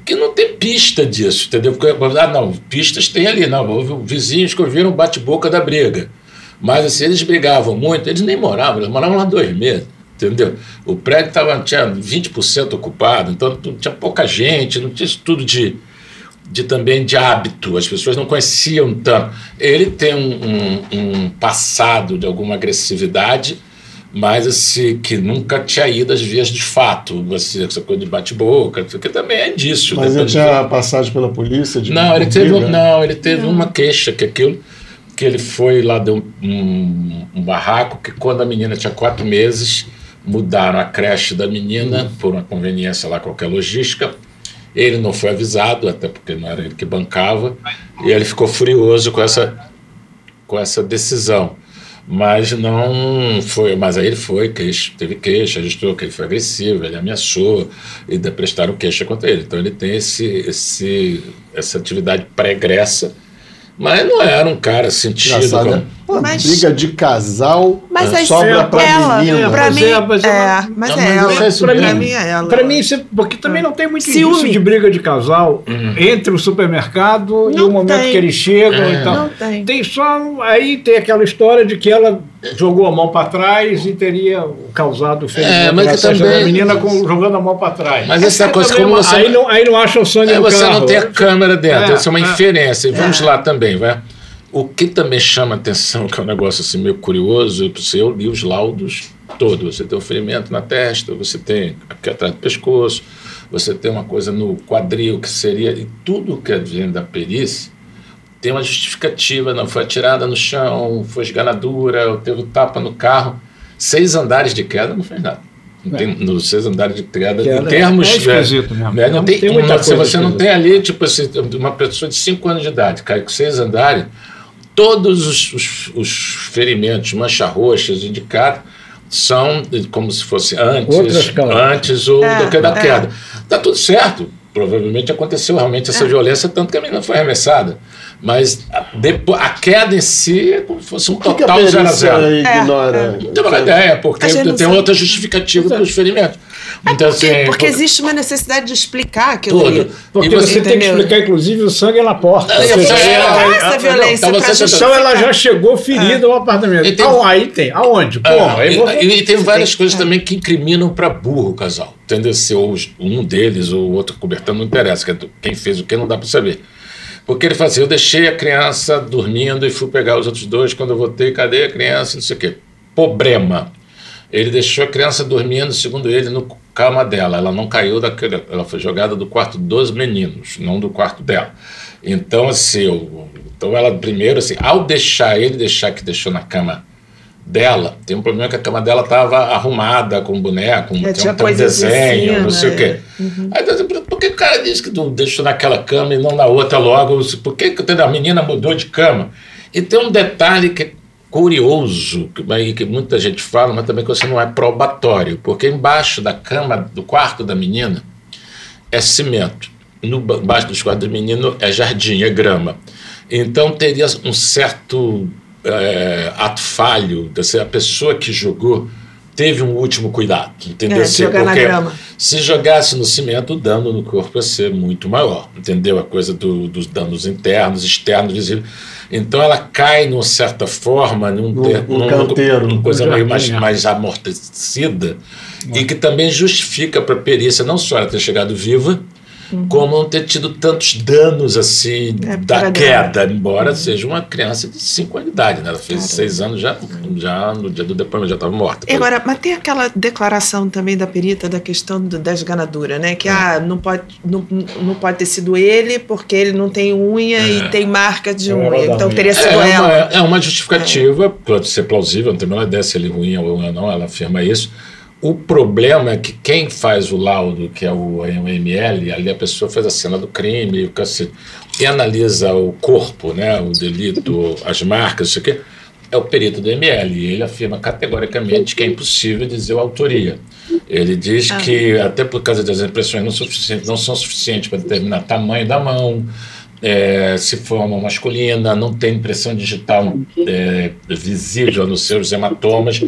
que não tem pista disso, entendeu? Porque, ah, não, pistas tem ali, não, houve vizinhos que ouviram bate-boca da briga. Mas assim, eles brigavam muito, eles nem moravam, eles moravam lá dois meses, entendeu? O prédio tava, tinha 20% ocupado, então tinha pouca gente, não tinha isso tudo de, de também de hábito, as pessoas não conheciam tanto. Ele tem um, um- um passado de alguma agressividade, mas assim, que nunca tinha ido às vias de fato, você, essa coisa de bate-boca, que também é disso. Mas ele tinha passagem pela polícia? De Não, ele de teve, um- não, ele teve uma queixa que aquilo que ele foi lá deu um, um, um barraco que quando a menina tinha quatro meses mudaram a creche da menina por uma conveniência lá qualquer logística. Ele não foi avisado até porque não era ele que bancava e ele ficou furioso com essa com essa decisão. Mas não foi. Mas aí ele foi, queixa, teve queixa, registrou que ele foi agressivo, ele ameaçou, e prestaram queixa contra ele. Então ele tem esse, esse, essa atividade pregressa, mas não era um cara sentido. Engraçado, como- né? Uma Mas- briga de casal Mas aí sobra pra ela, menina. pra Mas mim, é, mas é é, mas é ela. é isso Pra mim é ela. Pra mim, porque também não tem muito Ciúme. indício de briga de casal entre o supermercado e Não o momento tem. que eles chegam É. e tal. Não tem. só. Aí tem aquela história de que ela jogou a mão para trás e teria causado o ferimento É, mas também- da menina com, jogando a mão para trás. Mas essa coisa, como você- Aí não, aí não acha o sangue É, no você carro. não tem a câmera dentro, É, isso é uma é. inferência. E vamos lá também, vai. O que também chama atenção, que é um negócio assim meio curioso, eu li os laudos todos. Você tem um ferimento na testa, você tem aqui atrás do pescoço, você tem uma coisa no quadril que seria. E tudo que vem da perícia tem uma justificativa. Não foi atirada no chão, foi esganadura, teve tapa no carro. Seis andares de queda não fez nada. Não tem, nos seis andares de queda, Queda em é- termos. é esquisito mesmo. né, não Não tem, tem muita uma- se você não tem ali, tipo assim, uma pessoa de 5 anos de idade, cai com seis andares, todos os, os, os ferimentos, manchas roxas indicados, são como se fosse antes, antes ou É, do que da é. queda. Tá tudo certo. Provavelmente aconteceu realmente essa violência, tanto que a menina foi arremessada. Mas a, depois, a queda em si é como se fosse um que, que a total zero a perícia zero. ignora? Não tem uma ideia, porque não tem sabe. outra justificativa para os ferimentos. Então, Porque, assim, porque por- existe uma necessidade de explicar aquilo Tudo. ali. Porque E você você tem que explicar, inclusive, o sangue na porta. É, seja, é, ela- Essa violência então você. Então ela já chegou ferida ao apartamento. E tem- Então, aí tem. Aonde? Pô, Ah, aí e, você- e tem várias tem- coisas é. também que incriminam para burro o casal. Entendeu? Se ou os- um deles ou outro cobertando, não interessa. é Quem fez o que não dá para saber. Porque ele fala assim: eu deixei a criança dormindo e fui pegar os outros dois. Quando eu voltei, cadê a criança? Não sei o quê. Problema. Ele deixou a criança dormindo, segundo ele, no cama dela. Ela não caiu daquele. Ela foi jogada do quarto dos meninos, não do quarto dela. Então, assim, eu- então ela primeiro, assim, ao deixar ele deixar que deixou na cama dela, tem um problema que a cama dela estava arrumada com boneco, É, tem, tinha um, em desenho, cima, não sei o quê. é. Aí, por- que o cara disse que deixou naquela cama e não na outra logo? Por que, que a menina mudou de cama? E tem um detalhe que é curioso, que, que muita gente fala, mas também que você não é probatório, porque embaixo da cama, do quarto da menina, é cimento. No, ba- embaixo dos quartos do menino é jardim, é grama. Então teria um certo é, ato falho, dessa- a pessoa que jogou teve um último cuidado, entendeu? É, jogar na grama. se jogasse no cimento, o dano no corpo ia ser muito maior, entendeu? A coisa do- dos danos internos, externos, visíveis. Então ela cai, numa certa forma, num, Num- ter- num num- canteiro. numa coisa Um meio mais, é. mais amortecida e que também justifica para a perícia não só ela ter chegado viva, como não ter tido tantos danos assim É, da queda, embora seja uma criança de 5 anos de idade, né? Ela fez 6 anos já, já no dia do depoimento já estava morta. E agora, mas tem aquela declaração também da perita da questão do- da esganadura, né? Que ah, não, pode, não, não pode ter sido ele porque ele não tem unha e tem marca de É, unha. Então unha. teria sido É uma, ela. é uma justificativa, pode ser plausível, não tem a menor ideia se ele é ruim ou não, ela afirma isso. O problema é que quem faz o laudo, que é o ML, ali a pessoa faz a cena do crime, o cacete, e analisa o corpo, né, o delito, as marcas, isso aqui, é o perito do ML. E ele afirma categoricamente que é impossível dizer a autoria. Ele diz que, até por causa das impressões não, não são suficientes para determinar tamanho da mão, é, se for uma mão masculina, não tem impressão digital é, visível nos seus hematomas.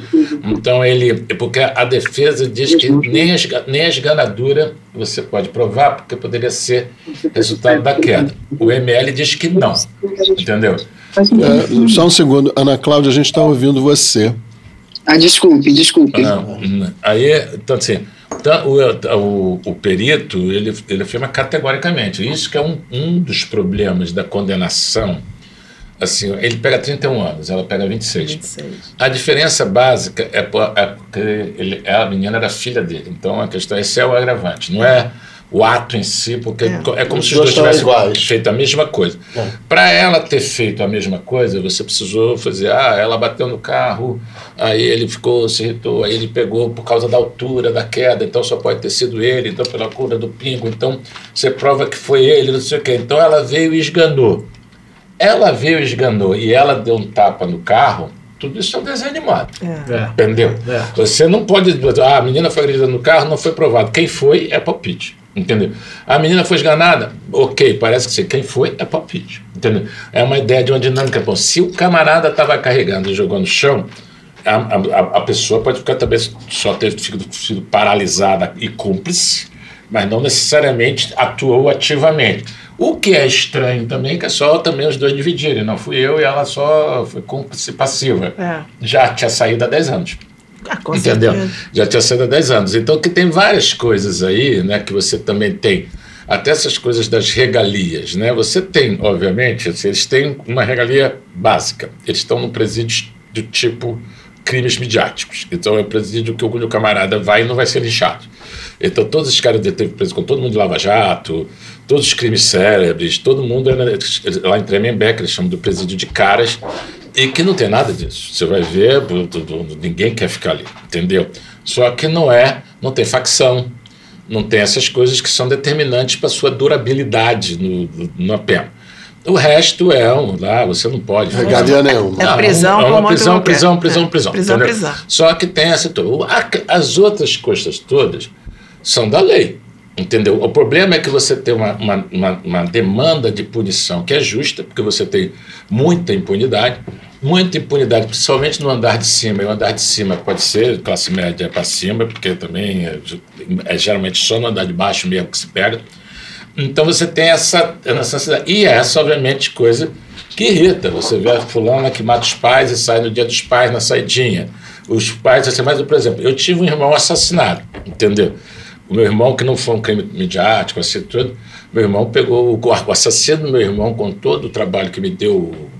Então ele, porque a defesa diz que nem a, esga- nem a esganadura você pode provar, porque poderia ser resultado da queda. O ML diz que não, entendeu? É, só um segundo. Ana Cláudia, a gente está ouvindo você. Ah, desculpe, desculpe. Não. Aí, então, assim, o, o, o perito, ele, ele afirma categoricamente. Isso que é um, um dos problemas da condenação. Assim, ele pega 31 anos, ela pega 26. 26. A diferença básica é, é porque ele, a menina era filha dele. Então, a questão, esse é o agravante. Não é o ato em si, porque É. é, como Os se os dois tivessem iguais. feito a mesma coisa. É. Para ela ter feito a mesma coisa, você precisou fazer, ah, ela bateu no carro, aí ele ficou, se irritou, aí ele pegou por causa da altura da queda, então só pode ter sido ele, então pela cura do pingo, então você prova que foi ele, não sei o quê. Então ela veio e esganou. Ela veio e esganou e ela deu um tapa no carro, tudo isso é um desenho animado. É. É. Entendeu? É. Você não pode. Ah, a menina foi agredida no carro, não foi provado. Quem foi é palpite. Entendeu? A menina foi esganada, ok, parece que sim. Quem foi é palpite. Entendeu? É uma ideia de uma dinâmica. Bom, se o camarada estava carregando e jogou no chão, a, a, a pessoa pode ficar também só ter sido, paralisada e cúmplice, mas não necessariamente atuou ativamente. O que é estranho também, que é só também os dois dividirem. Não fui eu e ela só foi cúmplice passiva É. já tinha saído há 10 anos. Ah, com entendeu? certeza. Já tinha saído há 10 anos. Então que tem várias coisas aí, né, que você também tem. Até essas coisas das regalias, né? Você tem, obviamente, assim, eles têm uma regalia básica. Eles estão no presídio do tipo crimes midiáticos. Então é o presídio que o camarada vai e não vai ser lixado. Então todos os caras deteve preso com todo mundo de Lava Jato, todos os crimes célebres, todo mundo é na- lá em Tremembé, eles chamam do presídio de caras, e que não tem nada disso. Você vai ver, ninguém quer ficar ali, entendeu? Só que não é, não tem facção, não tem essas coisas que são determinantes para sua durabilidade no, no- na pena. O resto é um, lá, você não pode. Regalia nenhuma. É prisão é uma prisão, prisão, prisão, É, prisão. prisão, prisão. Só que tem essa. As outras coisas todas são da lei. Entendeu? O problema é que você tem uma, uma, uma, uma, demanda de punição que é justa, porque você tem muita impunidade, muita impunidade, principalmente no andar de cima. E o andar de cima pode ser classe média para cima, porque também é, é, geralmente só no andar de baixo mesmo que se pega. Então você tem essa necessidade. E essa, obviamente, coisa que irrita. Você vê a fulana que mata os pais e sai no dia dos pais na saidinha. Os pais, assim, mas, por exemplo, eu tive um irmão assassinado, entendeu? O meu irmão, que não foi um crime midiático, assim, tudo, meu irmão pegou o assassino do meu irmão, com todo o trabalho que me deu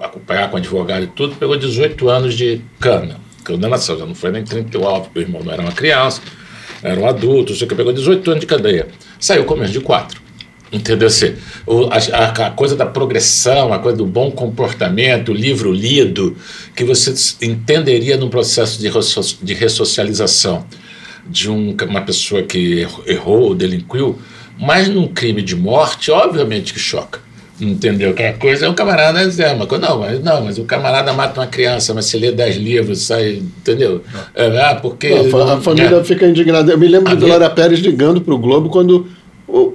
acompanhar com advogado e tudo, pegou 18 anos de cana. Condenação, já não foi nem 39, meu irmão não era uma criança, era um adulto, sei que pegou 18 anos de cadeia. Saiu com menos de 4. Entendeu? Assim, a, a, coisa da progressão, a coisa do bom comportamento, o livro lido, que você entenderia num processo de, de ressocialização de um, uma pessoa que errou, delinquiu, mas num crime de morte, obviamente que choca. Entendeu? Que a coisa é o camarada dizer, uma coisa, não, mas, não, mas o camarada mata uma criança, mas se lê dez livros, sai, entendeu? É, ah, porque. Não, a família é. fica indignada. Eu me lembro de Glória Pérez ligando para o Globo quando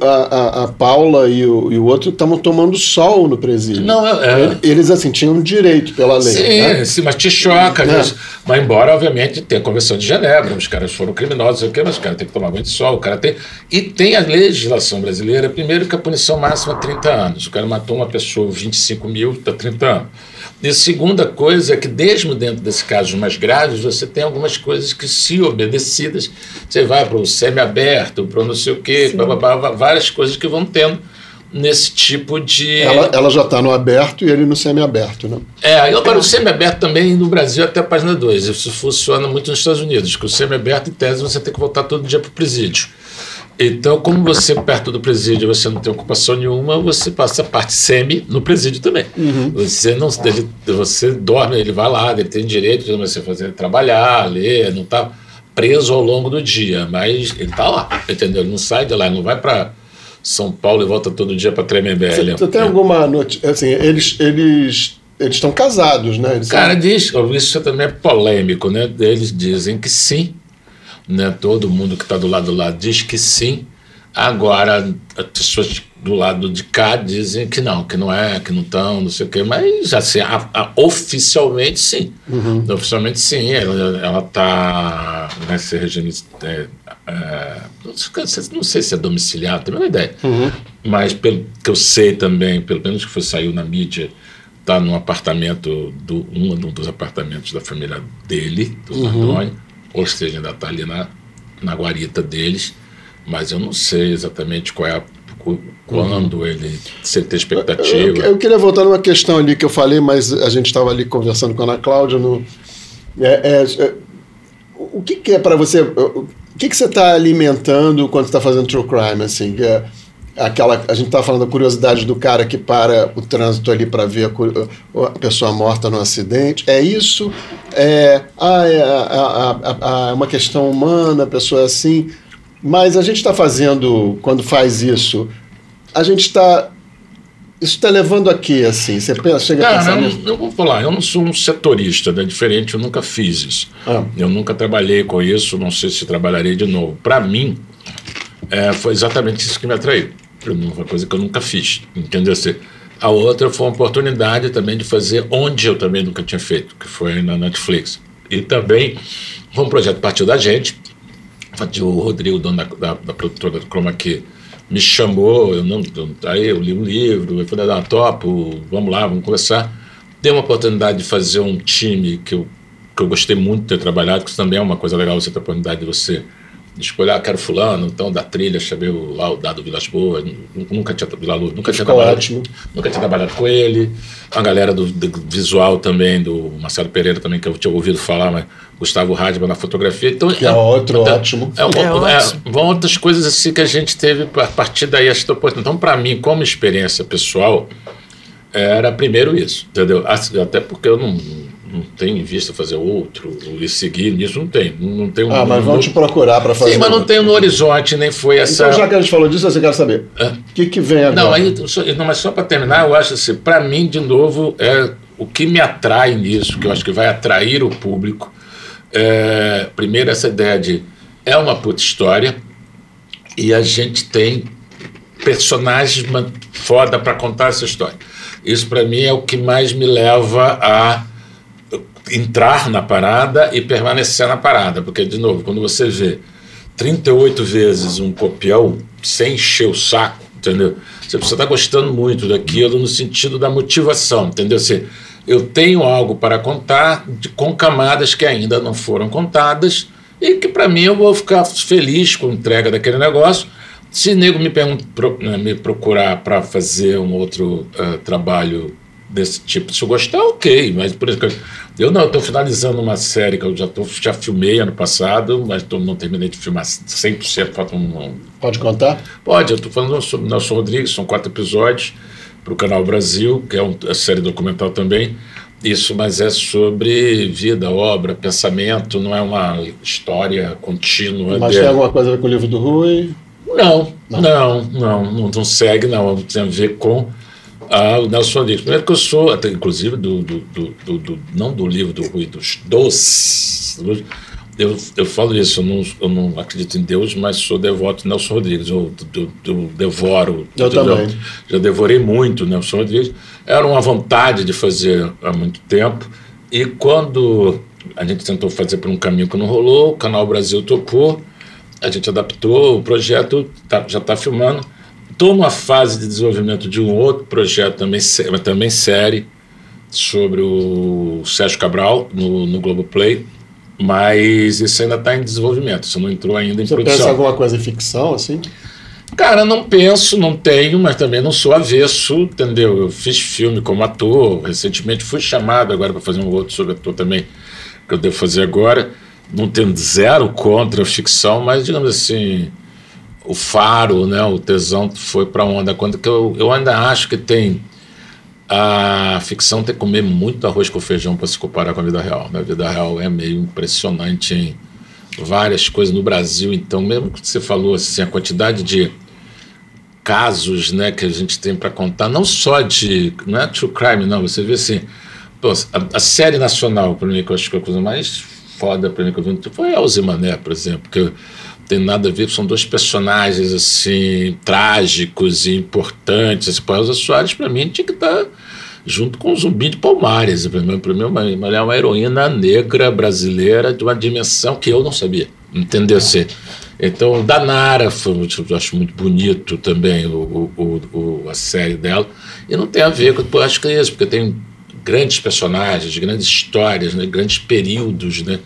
a, a, a, Paula e o, e o outro estavam tomando sol no presídio. Não, é. Eles, assim, tinham direito pela lei. Sim, né? sim mas te choca. É. Mas, mas, embora, obviamente, tenha a Convenção de Genebra, os caras foram criminosos, mas os caras têm que tomar banho de sol. O cara tem... E tem a legislação brasileira, primeiro que a punição máxima é 30 anos. O cara matou uma pessoa, 25 mil, está 30 anos. E segunda coisa é que, mesmo dentro desses casos mais graves, você tem algumas coisas que, se obedecidas, você vai para o semi-aberto, para não sei o quê, várias coisas que vão tendo nesse tipo de. Ela, ela já está no aberto e ele no semi-aberto, né? É, agora o semi-aberto também no Brasil até a página 2. Isso funciona muito nos Estados Unidos, que o semi-aberto, em tese, você tem que voltar todo dia para o presídio. Então, como você perto do presídio você não tem ocupação nenhuma, você passa a parte semi no presídio também. Uhum. Você não, ele, você dorme, ele vai lá, ele tem direito de você fazer trabalhar, ler, não está preso ao longo do dia, mas ele está lá, entendeu? Ele não sai de lá, não vai para São Paulo e volta todo dia para Tremembé. Você, tem é. alguma notícia? Assim, eles eles eles estão casados, né? Eles Cara, são... diz, isso também é polêmico, né? Eles dizem que sim, né? Todo mundo que está do lado lá diz que sim. Agora, as pessoas do lado de cá dizem que não, que não é, que não estão, não sei o quê, mas assim, a, a, oficialmente sim. Uhum. Oficialmente sim, ela está nesse regime. É, é, não sei se é domiciliado, tenho uma ideia. Uhum. Mas pelo que eu sei também, pelo menos que foi, saiu na mídia, está num apartamento, do, um dos apartamentos da família dele, do uhum ou seja, ainda está ali na, na guarita deles, mas eu não sei exatamente qual é a, quando uhum. ele se tem expectativa. Eu, eu, queria voltar numa questão ali que eu falei, mas a gente estava ali conversando com a Ana Cláudia. No, é, é, é o que, que é para você? O que, que você está alimentando quando está fazendo true crime? Assim, é, aquela a gente está falando da curiosidade do cara que para o trânsito ali para ver a, a, pessoa morta no acidente é isso é, ah, é a, a, uma questão humana a pessoa é assim mas a gente está fazendo quando faz isso a gente está isso está levando a quê, assim? Você pensa, chega a pensar eu, eu vou falar, eu não sou um setorista, né? diferente, eu nunca fiz isso. Ah. Eu nunca trabalhei com isso, não sei se trabalharei de novo. Para mim, é, foi exatamente isso que me atraiu uma coisa que eu nunca fiz, entendeu? Assim, a outra foi uma oportunidade também de fazer onde eu também nunca tinha feito, que foi na Netflix. E também foi um projeto partiu da gente, o Rodrigo, dono da, da, da produtora do Chroma Key, me chamou, eu não, aí eu li um livro, eu falei, ah, topo, vamos lá, vamos conversar. Dei uma oportunidade de fazer um time que eu, que eu gostei muito de ter trabalhado, que isso também é uma coisa legal, você ter a oportunidade de você escolher, ah, quero fulano, então da trilha, chamei o, lá o Dado Vilas Boas, nunca tinha, Vila Luz, nunca tinha trabalhado, ótimo. nunca tinha trabalhado com ele, a galera do, do, visual também, do Marcelo Pereira também, que eu tinha ouvido falar, mas Gustavo Radman na fotografia, então... Que é, é outro é, ótimo. É, é, é ótimo. vão outras coisas assim que a gente teve a partir daí, esta oportunidade. Então, para mim, como experiência pessoal, era primeiro isso, entendeu? Até porque eu não não tem em vista fazer outro e seguir nisso, não tem. Não tem um, ah, mas vão te procurar para fazer. Sim, mas não tem no horizonte, nem foi essa. Então, já que a gente falou disso, você quer saber. O que, que vem agora? Não, aí, não mas só para terminar, eu acho assim, para mim, de novo, é o que me atrai nisso, que eu acho que vai atrair o público. É, primeiro, essa ideia de é uma puta história, e a gente tem personagens foda para contar essa história. Isso para mim é o que mais me leva a entrar na parada e permanecer na parada, porque de novo, quando você vê 38 vezes um copião sem encher o saco, entendeu? Você precisa estar gostando muito daquilo no sentido da motivação, entendeu? Você, eu tenho algo para contar de, com camadas que ainda não foram contadas e que para mim eu vou ficar feliz com a entrega daquele negócio. Se nego me, pro- né, me procurar para fazer um outro eh, trabalho desse tipo, se eu gostar, ok, mas por exemplo, eu não, estou finalizando uma série que eu já, tô, já filmei ano passado, mas tô, não terminei de filmar 100%, falta um, Pode contar? Pode, eu estou falando sobre Nelson Rodrigues, são quatro episódios para o Canal Brasil, que é uma série documental também. Isso, mas é sobre vida, obra, pensamento, não é uma história contínua. Mas tem alguma coisa a ver com o livro do Rui? Não, não, não, não, não, segue, não. Tem a ver com ah, o Nelson Rodrigues. Primeiro que eu sou, até inclusive, do, do, do, do- não do livro do Rui, dos dos. Eu, eu falo isso, eu não, eu não acredito em Deus, mas sou devoto de Nelson Rodrigues. Eu, eu- eu devoro. Eu também. Já devorei muito Nelson Rodrigues. Era uma vontade de fazer há muito tempo. E quando a gente tentou fazer por um caminho que não rolou, o Canal Brasil topou, a gente adaptou, o projeto tá- já está filmando. Estou numa fase de desenvolvimento de um outro projeto também, também série sobre o Sérgio Cabral no, no Globoplay, mas isso ainda está em desenvolvimento, isso não entrou ainda em Você produção. pensa em alguma coisa em ficção, assim? Cara, não penso, não tenho, mas também não sou avesso, entendeu? Eu fiz filme como ator, recentemente fui chamado agora para fazer um outro sobre ator também, que eu devo fazer agora. Não tenho zero contra a ficção, mas digamos assim, o faro, né, o tesão foi para onda. Quando que eu, eu ainda acho que tem a ficção tem que comer muito arroz com feijão para se comparar com a vida real. né? A vida real é meio impressionante em várias coisas no Brasil. Então, mesmo que você falou assim, a quantidade de casos né, que a gente tem para contar, não só de. Não é true crime, não. Você vê assim. pô, a, a série nacional, para mim, que eu acho que é a coisa mais foda para mim que eu vi foi Elze Mané, por exemplo, que tem nada a ver, são dois personagens assim trágicos e importantes. Esse Elza Soares, para mim, tinha que estar junto com o Zumbi de Palmares. Para mim, pra mim, uma, uma, uma heroína negra brasileira de uma dimensão que eu não sabia, entendeu? Assim, então, Danara, foi, eu acho muito bonito também o, o, o, a série dela. E não tem a ver com. Que é isso, porque tem grandes personagens, grandes histórias, né, grandes períodos, né?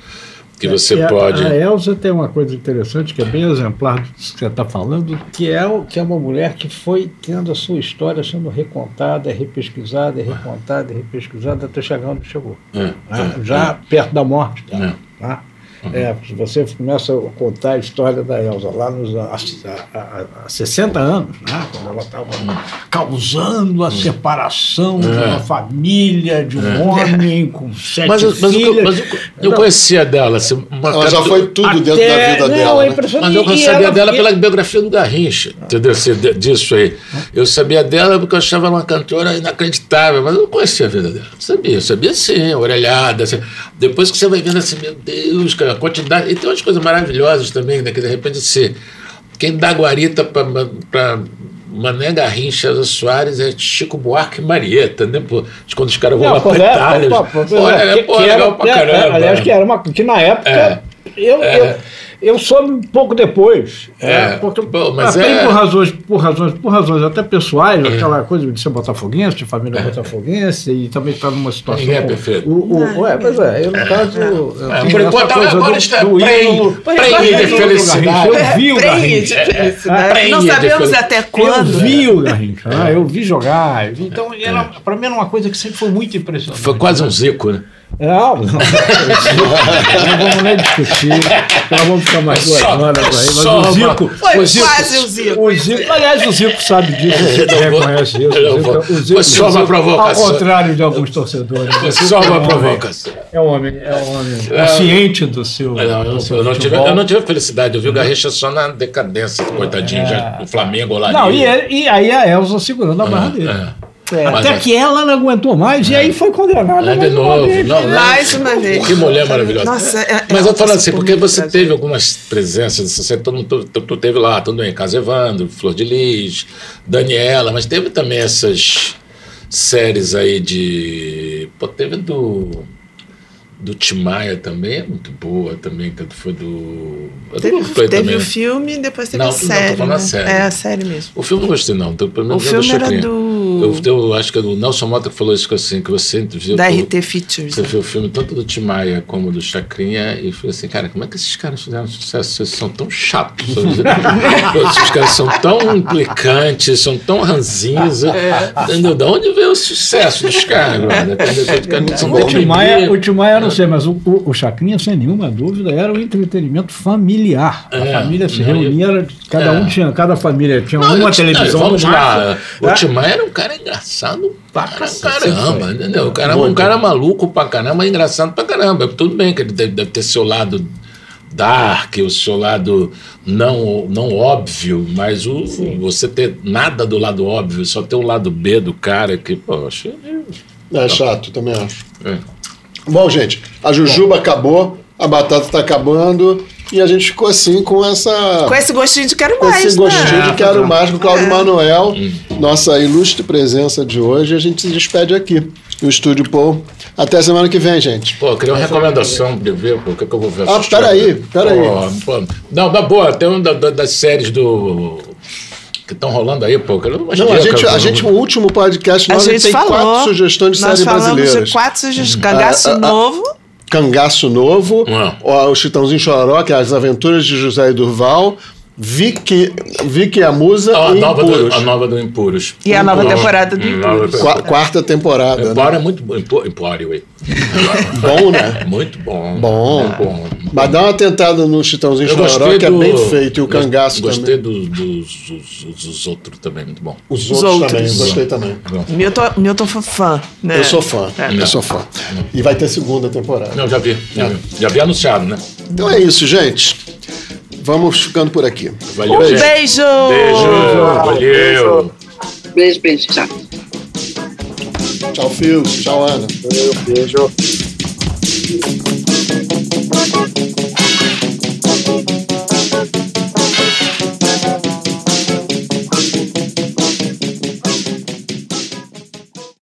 Que você É, pode. A, a Elza tem uma coisa interessante que é bem exemplar do que você está falando, que é, que é uma mulher que foi tendo a sua história sendo recontada, repesquisada, recontada, repesquisada até chegar onde chegou. É, né? é, Já perto da morte dela. É. tá? É, se você começa a contar a história da Elza lá nos há, há- há 60 anos, né? quando ela estava causando a separação de uma família, de um homem com sete Mas, eu- mas, eu, filhas. mas eu, eu conhecia dela. Assim, uma Ela já foi tudo dentro da vida não, dela. é né? Mas eu sabia ela- dela pela biografia do Garrincha, entendeu? Assim, disso aí. Eu sabia dela porque eu achava ela uma cantora inacreditável, mas eu não conhecia a vida dela. Sabia, eu sabia sim, orelhada. Assim. Depois que você vai vendo assim, meu Deus, cara, a quantidade. E tem umas coisas maravilhosas também, né? Que de repente você. Quem dá guarita para Mané Garrincha Elza Soares é Chico Buarque e Marieta, né? Pô, quando os caras vão Não, lá pra pois é, Itália. pô, pô, Pô, pois é, que- pô, que era- legal pra é, caramba. é, Aliás, que era uma. Que na época. É. Eu, É. eu, eu soube um pouco depois. É, porque, bom, mas é- por razões, por razões, por razões até pessoais, aquela coisa de ser botafoguense, de família botafoguense, e também estar numa situação. Ninguém é perfeito. O, o, ué, mas é, eu no caso. eu É, por enquanto, coisa agora do- está do prêmio- ídolo- prêmio do de felicidade. Eu vi o Garrincha. de. Prende Não de sabemos até Eu quando. vi o Garrincha, ah, eu vi jogar. eu vi- então, era, pra mim era uma coisa que sempre foi muito impressionante. Foi quase um Zico, né? Não, não. não vamos nem discutir. Nós vamos ficar mais duas horas aí. Mas o Zico. Foi o Zico, quase o Zico. O Zico, aliás, o Zico sabe disso, você Eu vou- reconhece isso. O Zico, o Zico, só o uma Zico, provocação. Ao contrário de alguns torcedores. o Foi Zico só é um uma homem- provocação. É um homem, é um homem consciente do seu. Não, eu, do seu eu não tive, eu não tive felicidade. Eu vi o Garrincha só na decadência, coitadinho, já, o Flamengo lá. Não, e, ele- e aí a Elza segurando a barra dele. É. É. Mas Até é- que ela não aguentou mais e aí foi condenada. É de mais uma novo. vez. Não, não. Mais uma vez. Que mulher maravilhosa. Nossa, é- é Mas eu alta assim, porque você teve algumas presenças, você todo mundo, tu, tu teve lá, tudo bem, Casa Evandro, Flor de Lis, Daniela, mas teve também essas séries aí de. Pô, teve do. Do Timaya também, é muito boa também, que foi do. é Teve, teve também. o filme e depois teve Não, a não, tô série. falando a né? série. É a série mesmo. O filme eu não gostei, não. Pelo menos O filme era do- Eu, eu acho que o Nelson Mota que falou isso assim, que você viu. Da RT Features. Você viu o filme tanto do Tim Maia como do Chacrinha e falei assim, cara, como é que esses caras fizeram sucesso? Vocês são tão chatos. [LAUGHS] Esses caras são tão implicantes, são tão ranzinhos. Entendeu? Da onde veio o sucesso dos caras, são O tão Tim Maia, bebê. o Tim Maia eu não sei, mas o, o, o Chacrinha, sem nenhuma dúvida, era um entretenimento familiar. A É, família se não, reunia, era- cada é. um tinha, cada família tinha Não, uma eu- televisão. não, vamos lá. O né? Tim Maia era um cara engraçado pra caramba, entendeu? O cara, um cara maluco pra caramba, mas engraçado pra caramba. Tudo bem que ele deve, deve ter seu lado dark, o seu lado não, não óbvio, mas o, você ter nada do lado óbvio, só ter o lado B do cara que, achei meio... É chato, também acho. É. Bom, gente, a Jujuba acabou, a batata está acabando e a gente ficou assim com essa. Com esse gostinho de quero com mais, esse gostinho né? de quero mais com o Cláudio É. Manuel, nossa ilustre presença de hoje. A gente se despede aqui no Estúdio Paul. Até semana que vem, gente. Pô, eu queria uma recomendação de ver, pô, o que, que eu vou ver? Ah, peraí, peraí. Pô, pô, não, na boa, tem uma da- da- das séries do... que estão rolando aí, pô. que eu não Não, a gente, a gente, o último podcast, A nós gente tem falou. quatro sugestões de nós séries falamos brasileiras. de quatro sugestões. Cangaço Ah, ah, ah. novo. Cangaço Novo, ó, o Chitãozinho Chororó, que é As Aventuras de José e Durval, Vicky, Vicky a Musa a, e nova Impuros. do, a nova do Impuros. E a nova Impuros. temporada do Hum, Impuros. temporada. quarta temporada. né? Empório é muito bom. Empó- Empório, ué. Bom, né? Muito bom. Bom. Bom. Mas dá uma tentada no Chitãozinho Chororó, gostei que é bem feito, e o gost- Cangaço Gostei também. dos, dos, dos, dos outros também, muito bom. Os, Os outros, outros. também, gostei também. Milton, Milton foi fã, né? Eu sou fã, É. eu sou fã. E vai ter segunda temporada. Não, já vi. Já, vi. já vi anunciado, né? Então é isso, gente. Vamos ficando por aqui. Valeu, Um gente. beijo! Beijo. Valeu. Beijo, beijo, tchau. Tchau, Fios. Tchau, Ana. Beijo.